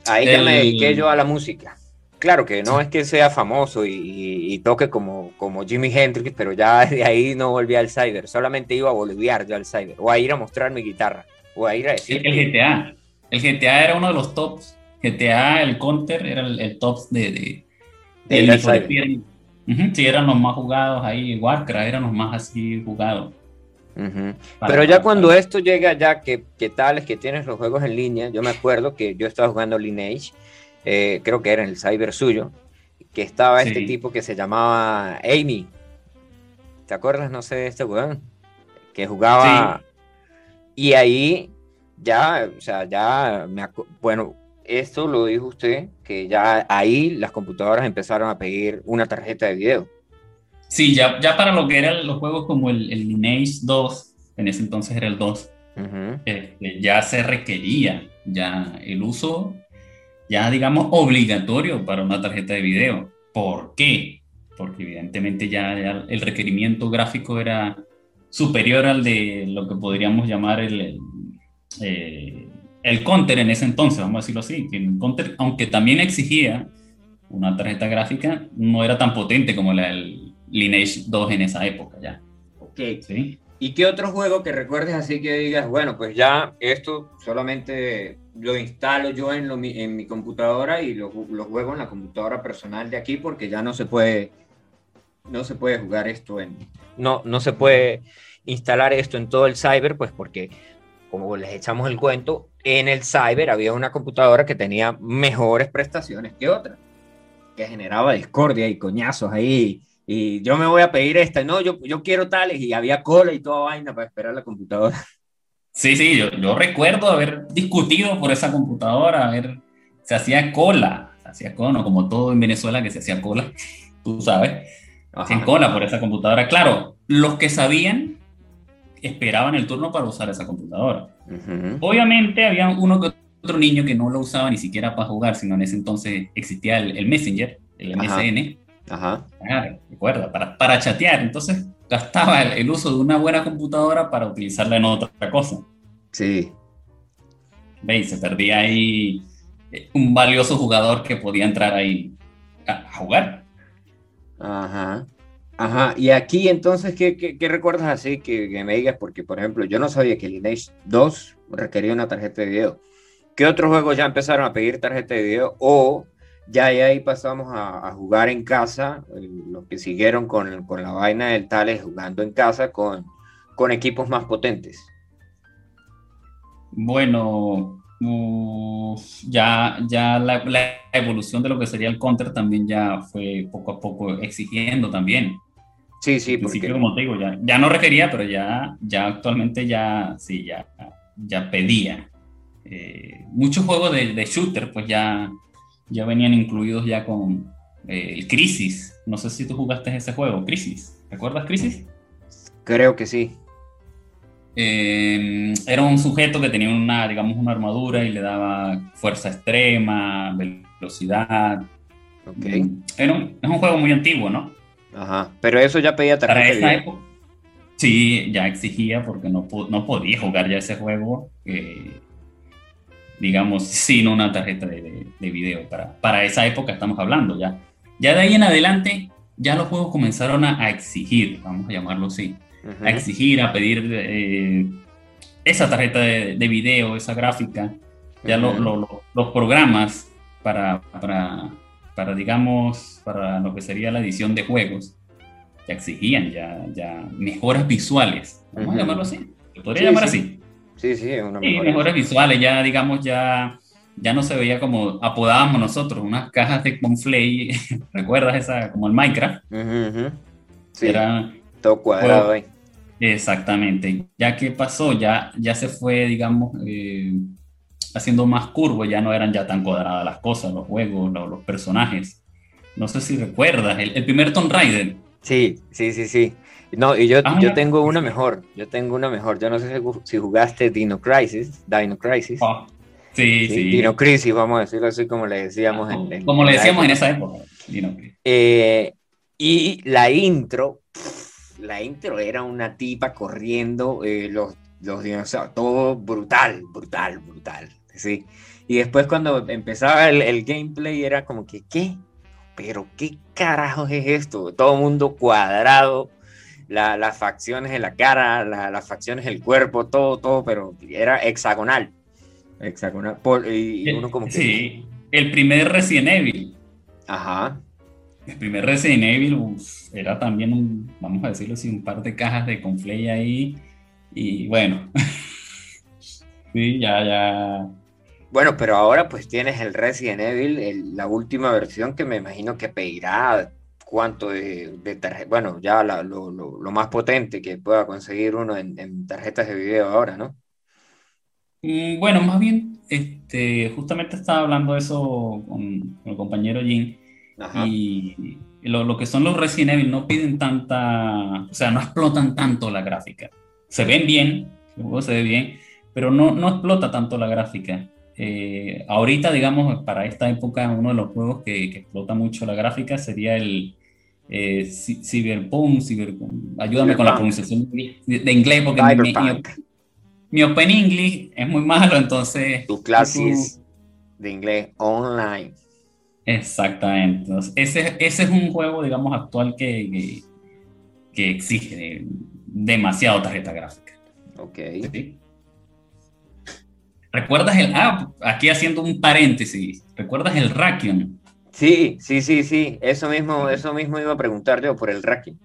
A: ahí ya me dediqué yo a la música. Claro que no es que sea famoso y, toque como, como Jimi Hendrix, pero ya de ahí no volví al cyber, solamente iba a boliviar yo al cyber, o a ir a mostrar mi guitarra, o a ir a decir...
B: El GTA, el GTA era uno de los tops GTA, el Counter, era el, top de, de, sí, eran los más jugados ahí, Warcraft eran los más así jugados.
A: Pero ya cuando esto llega ya que, que tal es que tienes los juegos en línea, yo me acuerdo que yo estaba jugando Lineage, eh, creo que era en el cyber suyo, que estaba este tipo que se llamaba Amy. ¿Te acuerdas? No sé de este weón. Que jugaba. Y ahí ya, o sea, ya me bueno, esto lo dijo usted, que ya ahí las computadoras empezaron a pedir una tarjeta de video.
B: Sí, ya, ya para lo que eran los juegos como el, el Lineage 2, en ese entonces era el 2, este, ya se requería ya el uso, ya digamos, obligatorio para una tarjeta de video. ¿Por qué? Porque evidentemente ya, el requerimiento gráfico era superior al de lo que podríamos llamar el, eh, el Counter en ese entonces, vamos a decirlo así, que el Counter, aunque también exigía una tarjeta gráfica, no era tan potente como la del Lineage 2 en esa época ya.
A: Ok. ¿Sí? ¿Y qué otro juego que recuerdes así que digas, bueno, pues ya esto solamente lo instalo yo en, en mi computadora y lo, lo, juego en la computadora personal de aquí porque ya no se puede, no se puede jugar esto en, no, no se puede instalar esto en todo el cyber, pues porque como les echamos el cuento, en el cyber había una computadora que tenía mejores prestaciones que otra, que generaba discordia y coñazos ahí. Y yo me voy a pedir esta, no, yo, yo quiero tales, y había cola y toda vaina para esperar la computadora.
B: Sí, sí, yo, yo recuerdo haber discutido por esa computadora, ver se hacía cola, hacía cola, como todo en Venezuela que se hacía cola, tú sabes, hacían cola por esa computadora. Claro, los que sabían esperaban el turno para usar esa computadora. Obviamente había uno que otro niño que no lo usaba ni siquiera para jugar, sino en ese entonces existía el, Messenger, el MSN.
A: Ajá.
B: recuerda, para, para chatear. Entonces gastaba el, uso de una buena computadora para utilizarla en otra cosa.
A: Sí.
B: ¿Veis? Se perdía ahí eh, un valioso jugador que podía entrar ahí a, jugar.
A: Ajá. Ajá, y aquí entonces, ¿qué, qué, recuerdas así que, me digas? Porque, por ejemplo, yo no sabía que Lineage 2 requería una tarjeta de video. ¿Qué otros juegos ya empezaron a pedir tarjeta de video? O ya, ahí pasamos a, jugar en casa, los que siguieron con, con, la vaina del Tales jugando en casa con, con equipos más potentes.
B: Bueno, ya, ya la, evolución de lo que sería el counter también ya fue poco a poco exigiendo también.
A: Sí, sí, porque...
B: como te digo, ya, ya no requería, pero ya, ya actualmente ya, sí, ya, ya pedía. Eh, muchos juegos de, de, shooter, pues ya, ya venían incluidos ya con eh, el Crisis. No sé si tú jugaste ese juego, Crisis. ¿Recuerdas Crisis?
A: Creo que sí.
B: Eh, era un sujeto que tenía una, digamos, una armadura y le daba fuerza extrema, velocidad.
A: Okay.
B: Era un, es un juego muy antiguo, ¿no?
A: Ajá, pero eso ya pedía
B: tarjeta Para esa época, sí, ya exigía porque no, no podía jugar ya ese juego, eh, digamos, sin una tarjeta de, de, video. Para, para esa época estamos hablando ya. Ya de ahí en adelante, ya los juegos comenzaron a exigir, vamos a llamarlo así a exigir, a pedir eh, esa tarjeta de, video, esa gráfica, ya los programas para, para, para, digamos, para lo que sería la edición de juegos, ya exigían ya, ya mejoras visuales, vamos a llamarlo así, se podría llamar así.
A: Sí, sí, una
B: mejoras visuales, ya digamos, ya ya no se veía como apodábamos nosotros, unas cajas de Conflay, ¿recuerdas esa? Como el Minecraft.
A: Sí, Era, todo cuadrado ahí.
B: Exactamente. Ya que pasó, ya, ya se fue, digamos, eh, haciendo más curvo, ya no eran ya tan cuadradas las cosas, los juegos, los, personajes. No sé si recuerdas, el, primer Tomb Raider.
A: Sí, sí, sí, sí. No, y yo, ah, yo tengo una mejor, yo tengo una mejor. Yo no sé si jugaste Dino Crisis, Dino Crisis.
B: Ah, sí, sí,
A: Dino Crisis, vamos a decirlo así como le decíamos en,
B: Como le decíamos en esa época. Dino
A: eh, y la intro, la intro era una tipa corriendo, eh, los, los dinosaurios, todo brutal, brutal, brutal, ¿sí? Y después cuando empezaba el, gameplay era como que, ¿qué? Pero ¿qué carajos es esto? Todo mundo cuadrado, las facciones de la cara, las facciones del cuerpo, todo, todo, pero era hexagonal. Hexagonal. y, uno como que...
B: Sí, el primer Resident Evil.
A: Ajá.
B: El primer Resident Evil era también un, vamos a decirlo así, un par de cajas de conflay ahí. Y bueno, sí, ya, ya.
A: Bueno, pero ahora pues tienes el Resident Evil, la última versión que me imagino que pedirá cuánto de, tarjeta, bueno, ya lo, más potente que pueda conseguir uno en, tarjetas de video ahora, ¿no?
B: Mm, bueno, más bien, este, justamente estaba hablando de eso con, con el compañero Jim y lo, que son los Resident Evil no piden tanta, o sea, no explotan tanto la gráfica. Se ven bien, el juego se ve bien, pero no, no explota tanto la gráfica. Eh, ahorita, digamos, para esta época, uno de los juegos que, explota mucho la gráfica sería el eh, Cyberpunk, ayúdame con la pronunciación de, inglés, porque mi, mi, Open English es muy malo, entonces...
A: Tu clases de inglés online.
B: Exactamente. Entonces, ese, ese es un juego, digamos, actual que, que, exige demasiado tarjeta gráfica.
A: Ok.
B: ¿Recuerdas el... Ah, aquí haciendo un paréntesis. ¿Recuerdas el Rakion?
A: Sí, sí, sí, sí. Eso mismo, eso mismo iba a preguntar yo por el Rakion.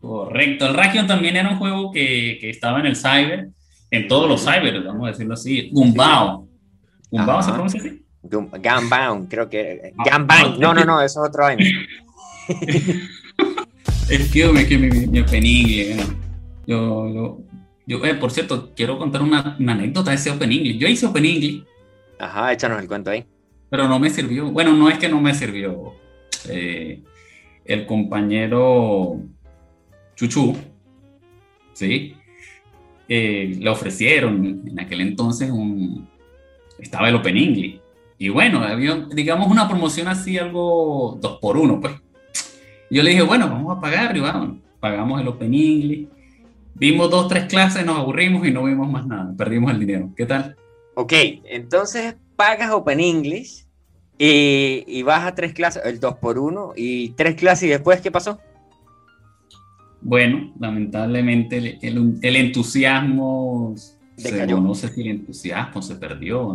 B: Correcto. El Rakion también era un juego que, que estaba en el Cyber, en todos los Cyber, vamos a decirlo así. Gumbao. ¿Gumbao se pronuncia así?
A: Gunbound, creo que. Ah, Gunbound, no, no, no, eso es otro año.
B: es que, me, que mi, mi opening, yo, yo, yo eh, por cierto, quiero contar una, una, anécdota de ese Open English. Yo hice Open English.
A: Ajá, échanos el cuento ahí.
B: pero no me sirvió. Bueno, no es que no me sirvió. Eh, el compañero Chuchu, ¿sí? Eh, le ofrecieron en aquel entonces un... Estaba el Open English. Y bueno, había, digamos, una promoción así, algo dos por uno, pues. Yo le dije, bueno, vamos a pagar y vamos. Pagamos el Open English. Vimos dos, tres clases, nos aburrimos y no vimos más nada. Perdimos el dinero. ¿Qué tal?
A: Ok, entonces pagas Open English y, vas a tres clases, el 2 por 1 y tres clases y después, ¿qué pasó?
B: Bueno, lamentablemente el, el, entusiasmo se, no sé si el entusiasmo se perdió.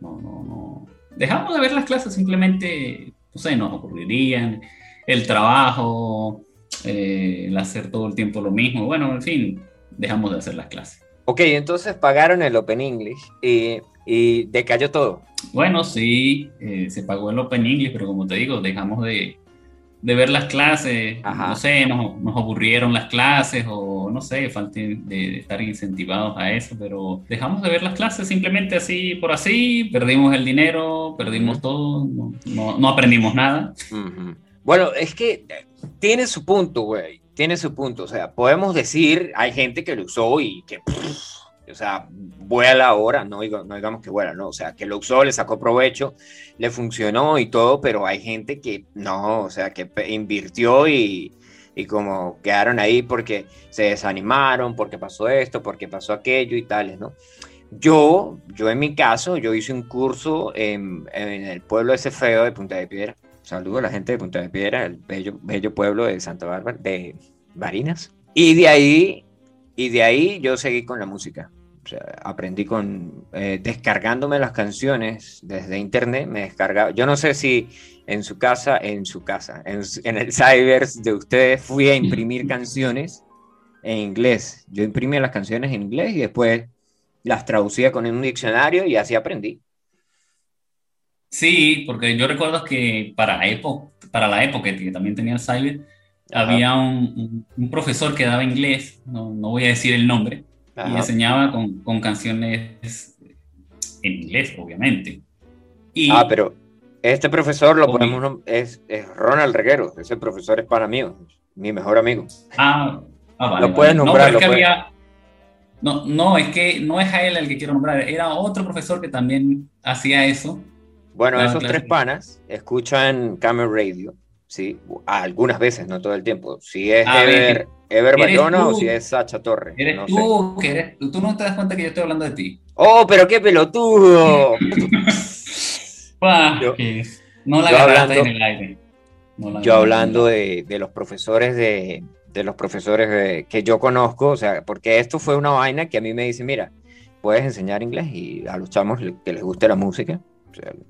B: No, no, no. Dejamos de ver las clases, simplemente, no sé, nos ocurrirían. El trabajo, eh, el hacer todo el tiempo lo mismo. Bueno, en fin, dejamos de hacer las clases.
A: Ok, entonces pagaron el Open English y, y decayó todo.
B: Bueno, sí, eh, se pagó el Open English, pero como te digo, dejamos de, de ver las clases. No sé, nos, nos, aburrieron las clases o no sé, falta de, estar incentivados a eso, pero dejamos de ver las clases simplemente así por así, perdimos el dinero, perdimos todo, no, no, aprendimos nada.
A: Bueno, es que tiene su punto, güey, tiene su punto. O sea, podemos decir, hay gente que lo usó y que o sea, vuela ahora, no, no digamos que vuela, no, o sea, que lo usó, le sacó provecho, le funcionó y todo, pero hay gente que no, o sea, que invirtió y, y como quedaron ahí porque se desanimaron, porque pasó esto, porque pasó aquello y tales, ¿no? Yo, yo en mi caso, yo hice un curso en, en el pueblo ese feo de Punta de Piedra. Saludo a la gente de Punta de Piedra, el bello, bello pueblo de Santa Bárbara, de Barinas. Y de ahí, y de ahí yo seguí con la música aprendí con eh, descargándome las canciones desde internet, me descargaba. Yo no sé si en su casa, en su casa, en, el cyber de ustedes fui a imprimir canciones en inglés. Yo imprimía las canciones en inglés y después las traducía con un diccionario y así aprendí.
B: Sí, porque yo recuerdo que para, época, para la época que también tenía el cyber, había un, profesor que daba inglés, no, no voy a decir el nombre, y enseñaba con, con, canciones en inglés, obviamente.
A: Y, ah, pero este profesor lo ponemos, es, es, Ronald Reguero, ese profesor es para mí, mi mejor amigo.
B: Ah, ah vale.
A: Lo puedes nombrar. No, es que había,
B: no, no, es que no es a él el que quiero nombrar, era otro profesor que también hacía eso.
A: Bueno, esos tres panas escuchan Camel Radio, sí, algunas veces, no todo el tiempo. Si es Ever, Ever Bayona o si es Sacha Torres.
B: Eres tú, que eres, tú no te das cuenta que yo estoy hablando de ti.
A: ¡Oh, pero qué pelotudo!
B: no la agarraste en el aire.
A: yo hablando de, de, los profesores de, de los profesores que yo conozco, o sea, porque esto fue una vaina que a mí me dice, mira, puedes enseñar inglés y a los chamos que les guste la música,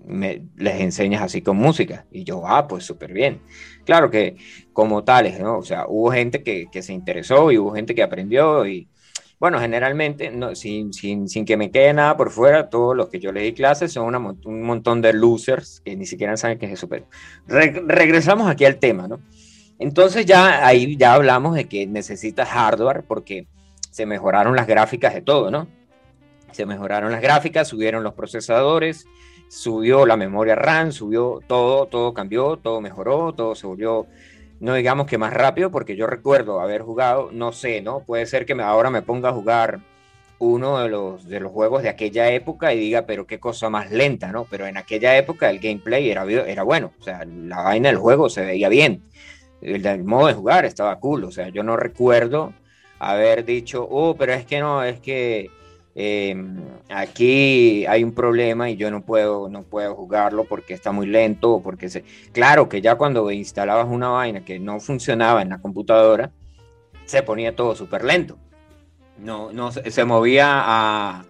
A: me, les enseñas así con música. Y yo, ah, pues súper bien. Claro que como tales, ¿no? O sea, hubo gente que, que, se interesó y hubo gente que aprendió y, bueno, generalmente, no, sin, sin, sin, que me quede nada por fuera, todos los que yo le di clases son una, un montón de losers que ni siquiera saben qué es eso. Pero regresamos aquí al tema, ¿no? Entonces ya ahí ya hablamos de que necesitas hardware porque se mejoraron las gráficas de todo, ¿no? Se mejoraron las gráficas, subieron los procesadores, subió la memoria RAM, subió todo, todo cambió, todo mejoró, todo se volvió, no digamos que más rápido, porque yo recuerdo haber jugado, no sé, ¿no? Puede ser que ahora me ponga a jugar uno de los, de los juegos de aquella época y diga, pero qué cosa más lenta, ¿no? Pero en aquella época el gameplay era, era bueno, o sea, la vaina del juego se veía bien, el, el modo de jugar estaba cool, o sea, yo no recuerdo haber dicho, oh, pero es que no, es que Em, aquí hay un problema y yo no puedo, no puedo jugarlo porque está muy lento, porque se... Claro que ya cuando instalabas una vaina que no funcionaba en la computadora, se ponía todo súper lento. No, no, se movía a,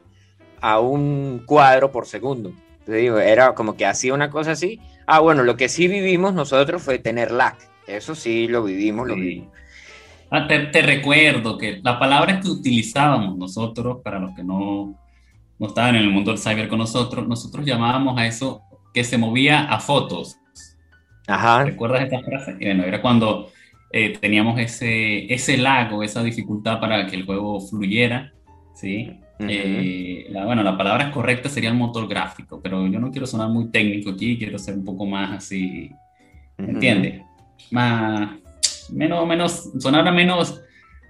A: a un cuadro por segundo. Digo, era como que hacía una cosa así. Ah, bueno, lo que sí vivimos nosotros fue tener lag. Eso sí lo vivimos, lo vivimos.
B: Ah, te, recuerdo que la palabra que utilizábamos nosotros, para los que no, no estaban en el mundo del cyber con nosotros, nosotros llamábamos a eso que se movía a fotos.
A: Ajá.
B: ¿Recuerdas esta frase? Bueno, era cuando eh, teníamos ese, ese lago, esa dificultad para que el juego fluyera. ¿sí? Eh, la, bueno, la palabra correcta sería el motor gráfico, pero yo no quiero sonar muy técnico aquí, quiero ser un poco más así, ¿me entiendes? Más, menos, menos, sonar menos,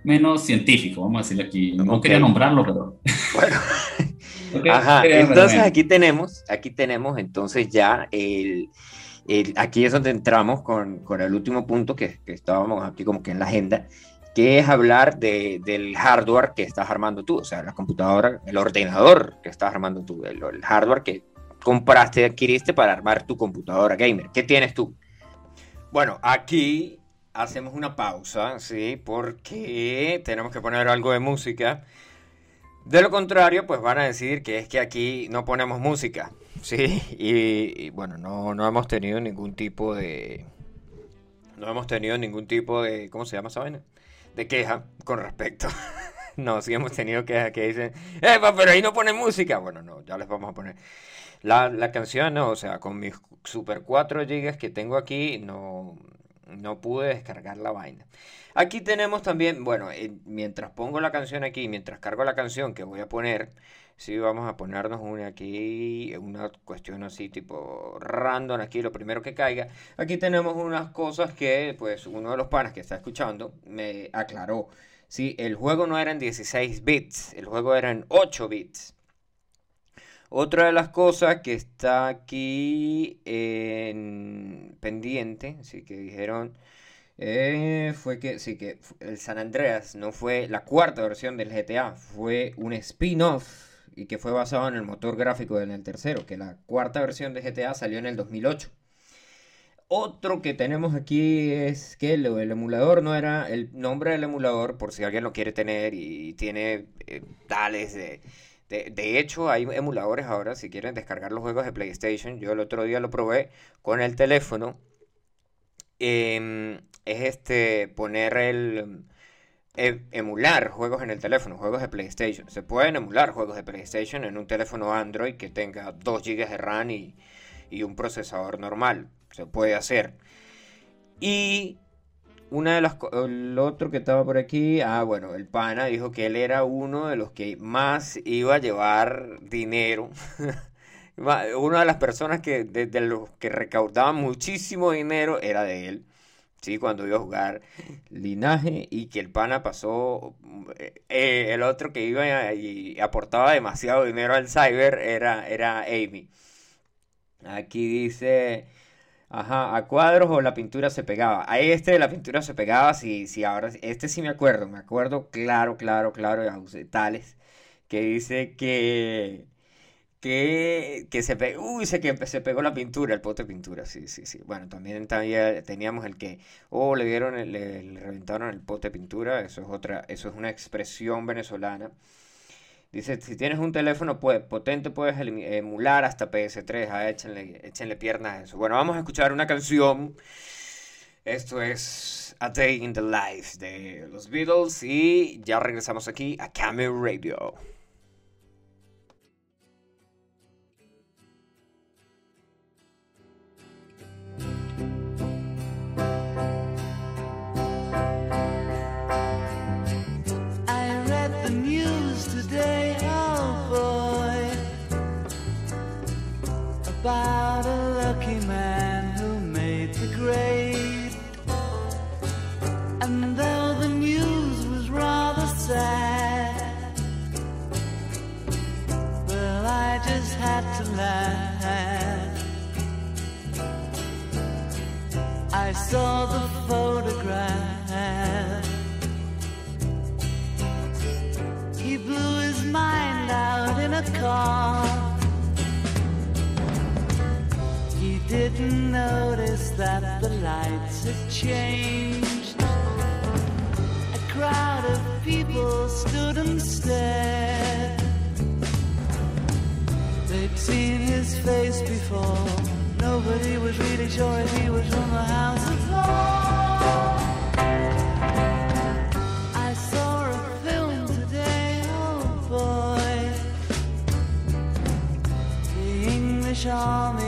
B: menos científico, vamos a decirlo aquí. No quería nombrarlo, pero...
A: Bueno. Ajá, entonces aquí tenemos, aquí tenemos entonces ya el, el, aquí es donde entramos con, con el último punto que, que, estábamos aquí como que en la agenda, que es hablar de, del hardware que estás armando tú, o sea, la computadora, el ordenador que estás armando tú, el, el hardware que compraste, adquiriste para armar tu computadora gamer. ¿Qué tienes tú? Bueno, aquí hacemos una pausa, ¿sí? Porque tenemos que poner algo de música. De lo contrario, pues van a decir que es que aquí no ponemos música, ¿sí? Y, bueno, no, no hemos tenido ningún tipo de... No hemos tenido ningún tipo de... ¿Cómo se llama esa? De queja con respecto. no, sí hemos tenido quejas que dicen, ¡Eh, pero ahí no pone música! Bueno, no, ya les vamos a poner. La, la canción, no, o sea, con mis super 4 GB que tengo aquí, no, no pude descargar la vaina. Aquí tenemos también, bueno, eh, mientras pongo la canción aquí, mientras cargo la canción que voy a poner, sí, vamos a ponernos una aquí, una cuestión así tipo random aquí, lo primero que caiga. Aquí tenemos unas cosas que, pues, uno de los panas que está escuchando me aclaró. Sí, el juego no era en 16 bits, el juego era en 8 bits. Otra de las cosas que está aquí en pendiente, así que dijeron, eh, fue que sí que el San Andreas no fue la cuarta versión del GTA, fue un spin-off y que fue basado en el motor gráfico del tercero, que la cuarta versión de GTA salió en el 2008. Otro que tenemos aquí es que el, emulador no era el nombre del emulador, por si alguien lo quiere tener y tiene eh, tales de de, hecho, hay emuladores ahora, si quieren descargar los juegos de PlayStation. Yo el otro día lo probé con el teléfono. Em, es este poner el em, emular juegos en el teléfono, juegos de PlayStation. Se pueden emular juegos de PlayStation en un teléfono Android que tenga 2 GB de RAM y, y un procesador normal. Se puede hacer. Y una de las el otro que estaba por aquí, ah, bueno, el pana dijo que él era uno de los que más iba a llevar dinero. una de las personas que de, los que recaudaban muchísimo dinero era de él. Sí, cuando iba a jugar linaje y que el pana pasó, eh, el otro que iba y aportaba demasiado dinero al cyber era, era Amy. Aquí dice, Ajá, a cuadros o la pintura se pegaba. A este la pintura se pegaba, sí, sí, ahora este sí me acuerdo, me acuerdo claro, claro, claro, de tales, que dice que que, que se pegó, uy, se, que se pegó la pintura, el pote de pintura, sí, sí, sí. Bueno, también, también teníamos el que, oh, le dieron, le, le reventaron el pote de pintura, eso es otra, eso es una expresión venezolana. Dice, si tienes un teléfono pues, potente puedes emular hasta PS3. Ah, échenle, échenle piernas a eso. Bueno, vamos a escuchar una canción. Esto es A Day in the Life de los Beatles y ya regresamos aquí a Camel Radio. goodbye. Didn't notice that the lights had changed. A crowd of people stood and stared. They'd seen his face before. Nobody was really sure if he was from the House of Lords. I saw a film today, oh boy. The English army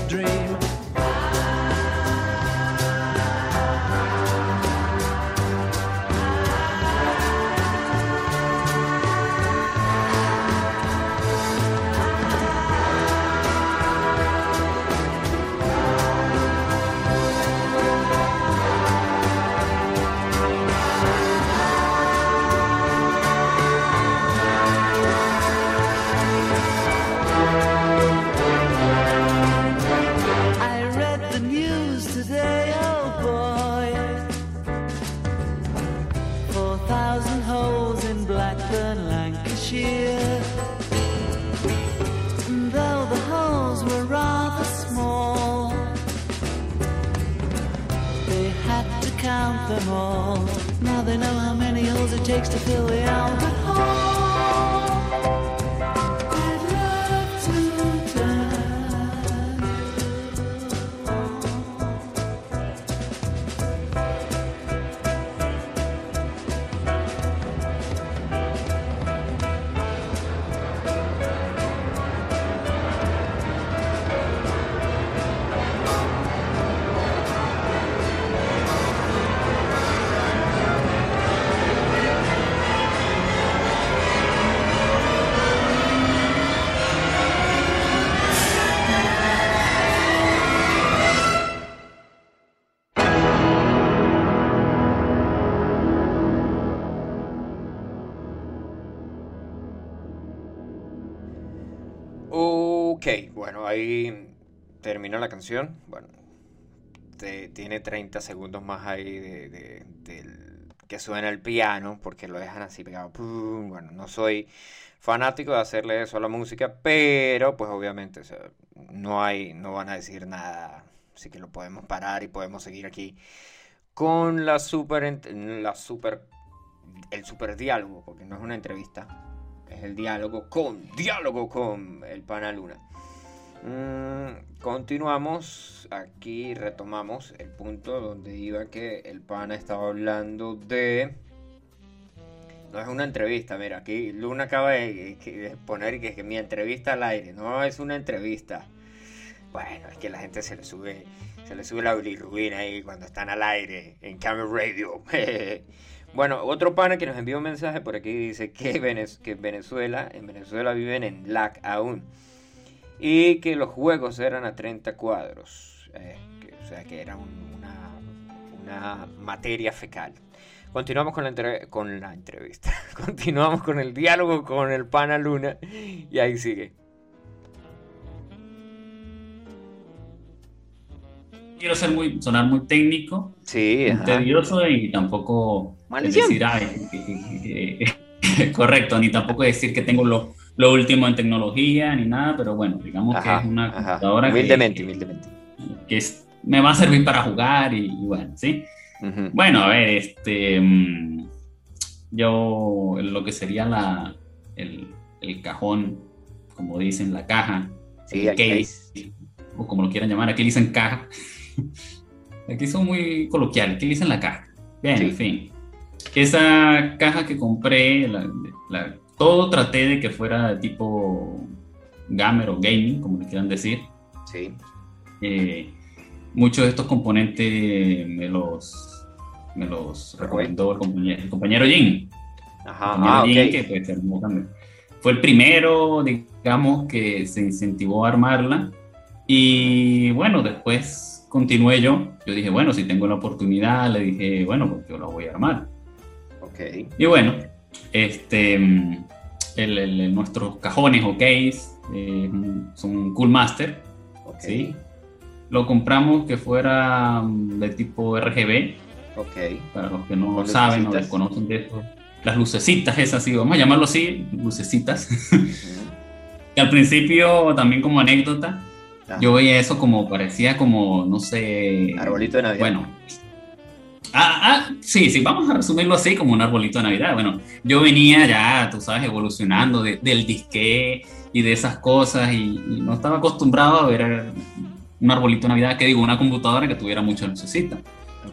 C: takes to fill the Albert
A: termina la canción. Bueno, tiene 30 segundos más ahí de, que suena el piano, porque lo dejan así pegado. Bueno, no soy fanático de hacerle eso a la música, pero pues obviamente, no hay, no van a decir nada, así que lo podemos parar y podemos seguir aquí con la super, la super, el super diálogo, porque no es una entrevista, es el diálogo con, diálogo con el pana Luna. Mm, continuamos, aquí retomamos el punto donde iba que el pana estaba hablando de... No es una entrevista, mira, aquí Luna acaba de, poner que, que mi entrevista al aire, no es una entrevista. Bueno, es que la gente se le sube, se le sube la bilirrubina ahí cuando están al aire en Camera Radio. bueno, otro pana que nos envió un mensaje por aquí dice que Venezuela, en Venezuela viven en lag aún y que los juegos eran a 30 cuadros, eh, que- o sea que era un- una, una materia fecal. Continuamos con la, entre- con la entrevista, continuamos con el diálogo con el pana Luna y ahí sigue.
B: Quiero ser muy, sonar muy técnico,
A: Sí,
B: tedioso y tampoco
A: Maldición.
B: decir, ay, que- que- que- correcto, ni tampoco decir que tengo lo, lo último en tecnología ni nada, pero bueno, digamos que es una computadora que-
A: Humildemente, humildemente.
B: que es- me va a servir para jugar y, y bueno, ¿sí?
A: Ujú.
B: Bueno, a ver, este, mm, yo lo que sería la, el, el cajón, como dicen, la caja,
A: Sí,
B: el
A: el
B: case, o como lo quieran llamar, aquí dicen caja. Aquí son muy coloquiales, aquí dicen la caja. Bien,
A: Sí.
B: en fin. Esa caja que compré, la- la- todo traté de que fuera tipo gamer o gaming, como le quieran decir.
A: Sí.
B: Eh, muchos de estos componentes me los, me los recomendó el compañero, el compañero Jin.
A: Ajá,
B: compañero
A: ah,
B: Jin,
A: ok.
B: que pues. Fue el primero, digamos, que se incentivó a armarla. Y bueno, después continué yo. Yo dije, bueno, si tengo la oportunidad, le dije, bueno, pues yo la voy a armar.
A: Ok.
B: Y bueno, este, mm, el, el- nuestros cajones o case eh, son Cool Master. ¿sí? Lo compramos que fuera mm, de tipo RGB,
A: Ok.
B: para los que no saben o desconocen de eso. Las lucecitas esas, sí, vamos a llamarlo así, lucecitas. Que al principio, también como anécdota,
A: Ajá.
B: yo veía eso como, parecía como, no sé...
A: Arbolito de Navidad.
B: Bueno. Ah, ah, sí, sí, vamos a resumirlo así como un arbolito de Navidad. Bueno, yo venía ya, tú sabes, evolucionando de- del disque y de esas cosas y, y no estaba acostumbrado a ver un arbolito de Navidad, que digo, una computadora que tuviera mucha lucecita.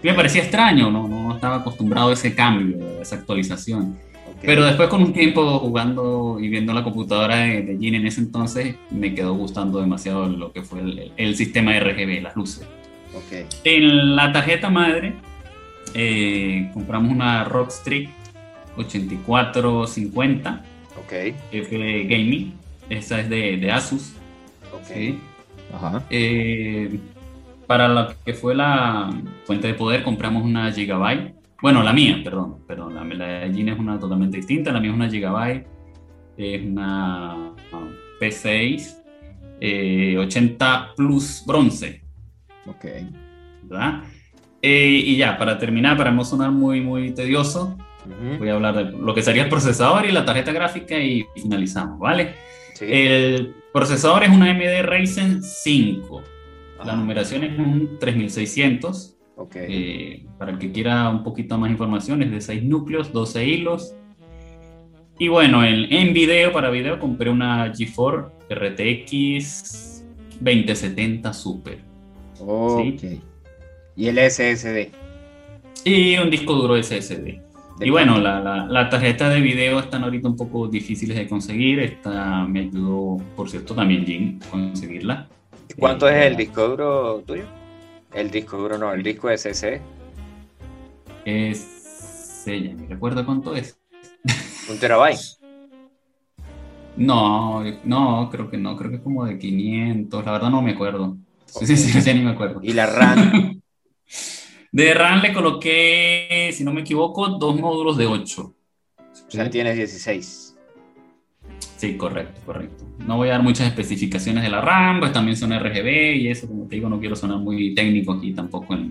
B: Me parecía extraño, ¿no? no estaba acostumbrado a ese cambio, a esa actualización.
A: Ok.
B: Pero después con un tiempo jugando y viendo la computadora de, de Jin en ese entonces, me quedó gustando demasiado lo que fue el, el sistema RGB, las luces.
A: Ok.
B: En la tarjeta madre eh, compramos una Rockstrix 8450
A: Ok.
B: F Gaming. Esa es de, de Asus.
A: Ok.
B: ¿sí?
A: Ajá.
B: Eh, para lo que fue la fuente de poder compramos una Gigabyte. Bueno, la mía, perdón. perdón la, la de Jin es una totalmente distinta. La mía es una Gigabyte. Es una um, P6 eh, 80 Plus bronce.
A: Ok.
B: ¿verdad? Eh, y ya, para terminar, para no sonar muy, muy tedioso,
A: Ujú.
B: voy a hablar de lo que sería el procesador y la tarjeta gráfica y finalizamos, ¿vale?
A: Sí.
B: El procesador es una AMD Ryzen 5. La numeración es un 3600.
A: Ok.
B: eh, para el que quiera un poquito más información, es de 6 núcleos, 12 hilos. Y bueno, en, en video, para video, compré una GeForce RTX 2070 Super.
A: Ok. Y el SSD.
B: Y un disco duro SSD.
A: ¿De
B: Y bueno, la, la, la tarjeta de video están ahorita un poco difíciles de conseguir. Esta me ayudó, por cierto, también Jim a conseguirla.
A: ¿Cuánto
B: Eh,
A: es el disco duro tuyo? El disco duro no, el disco SSD.
B: Es. Ella, ¿me recuerda cuánto es?
A: Un terabyte.
B: No, no, creo que no, creo que es como de 500. La verdad no me acuerdo. Sí, sí, sí, ya ni me acuerdo.
A: Y la RAM.
B: De RAM le coloqué, si no me equivoco, dos módulos de 8.
A: o sea, tienes 16.
B: Sí, correcto, correcto. No voy a dar muchas especificaciones de la RAM, pues también son RGB y eso, como te digo, no quiero sonar muy técnico aquí tampoco en,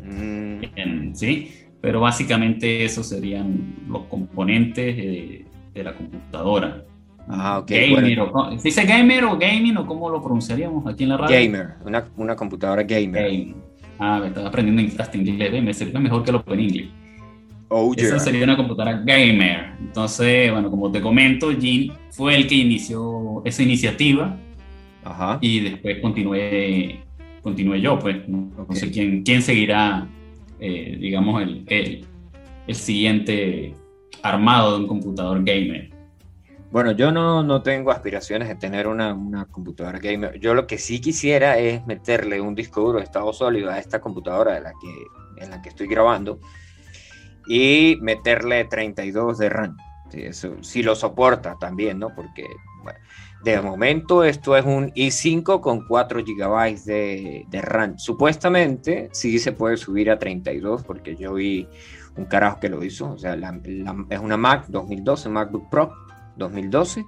A: Mm,
B: en- ¿sí? Pero básicamente esos serían los componentes de, de la computadora.
A: Ah, ok,
B: Gamer,
A: bueno.
B: o co- ¿Se dice gamer o gaming o cómo lo pronunciaríamos aquí en la radio?
A: gamer. Una, una computadora gamer.
B: Gaming. Ah, me estaba aprendiendo hasta inglés, me sirve mejor que lo en inglés.
A: Oh,
B: Esa
A: yeah.
B: sería una computadora gamer. Entonces, bueno, como te comento, Jim fue el que inició esa iniciativa
A: Ajá.
B: y después continué, continué yo, pues. No, sé quién, quién seguirá, eh, digamos, el, el, el siguiente armado de un computador gamer.
A: Bueno, yo no, no tengo aspiraciones de tener una, una computadora gamer. Yo lo que sí quisiera es meterle un disco duro de estado sólido a esta computadora de la que, en la que estoy grabando y meterle 32 de RAM. Sí, eso sí lo soporta también, ¿no? Porque bueno, de momento esto es un i5 con 4 GB de, de RAM. Supuestamente sí se puede subir a 32 porque yo vi un carajo que lo hizo. O sea, la- la- es una Mac 2012, MacBook Pro 2012.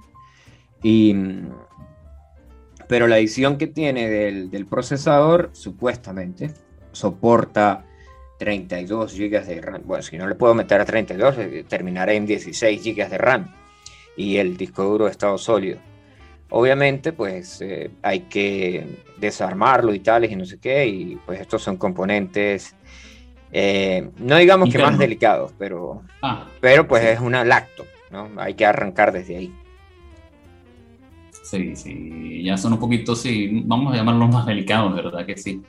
A: Y, pero la edición que tiene del, del procesador, supuestamente, soporta 32 GB de RAM. Bueno, si no le puedo meter a 32, eh, terminaré en 16 GB de RAM. Y el disco duro de estado sólido. Obviamente, pues eh, hay que desarmarlo y tales y no sé qué. Y pues estos son componentes, eh, no digamos que más delicados, pero,
B: Ah,
A: pero pues
B: Sí.
A: es una lacto, ¿no? Hay que arrancar desde ahí.
B: sí, sí, ya son un poquito, sí, vamos a llamarlos más delicados, ¿verdad? Que sí.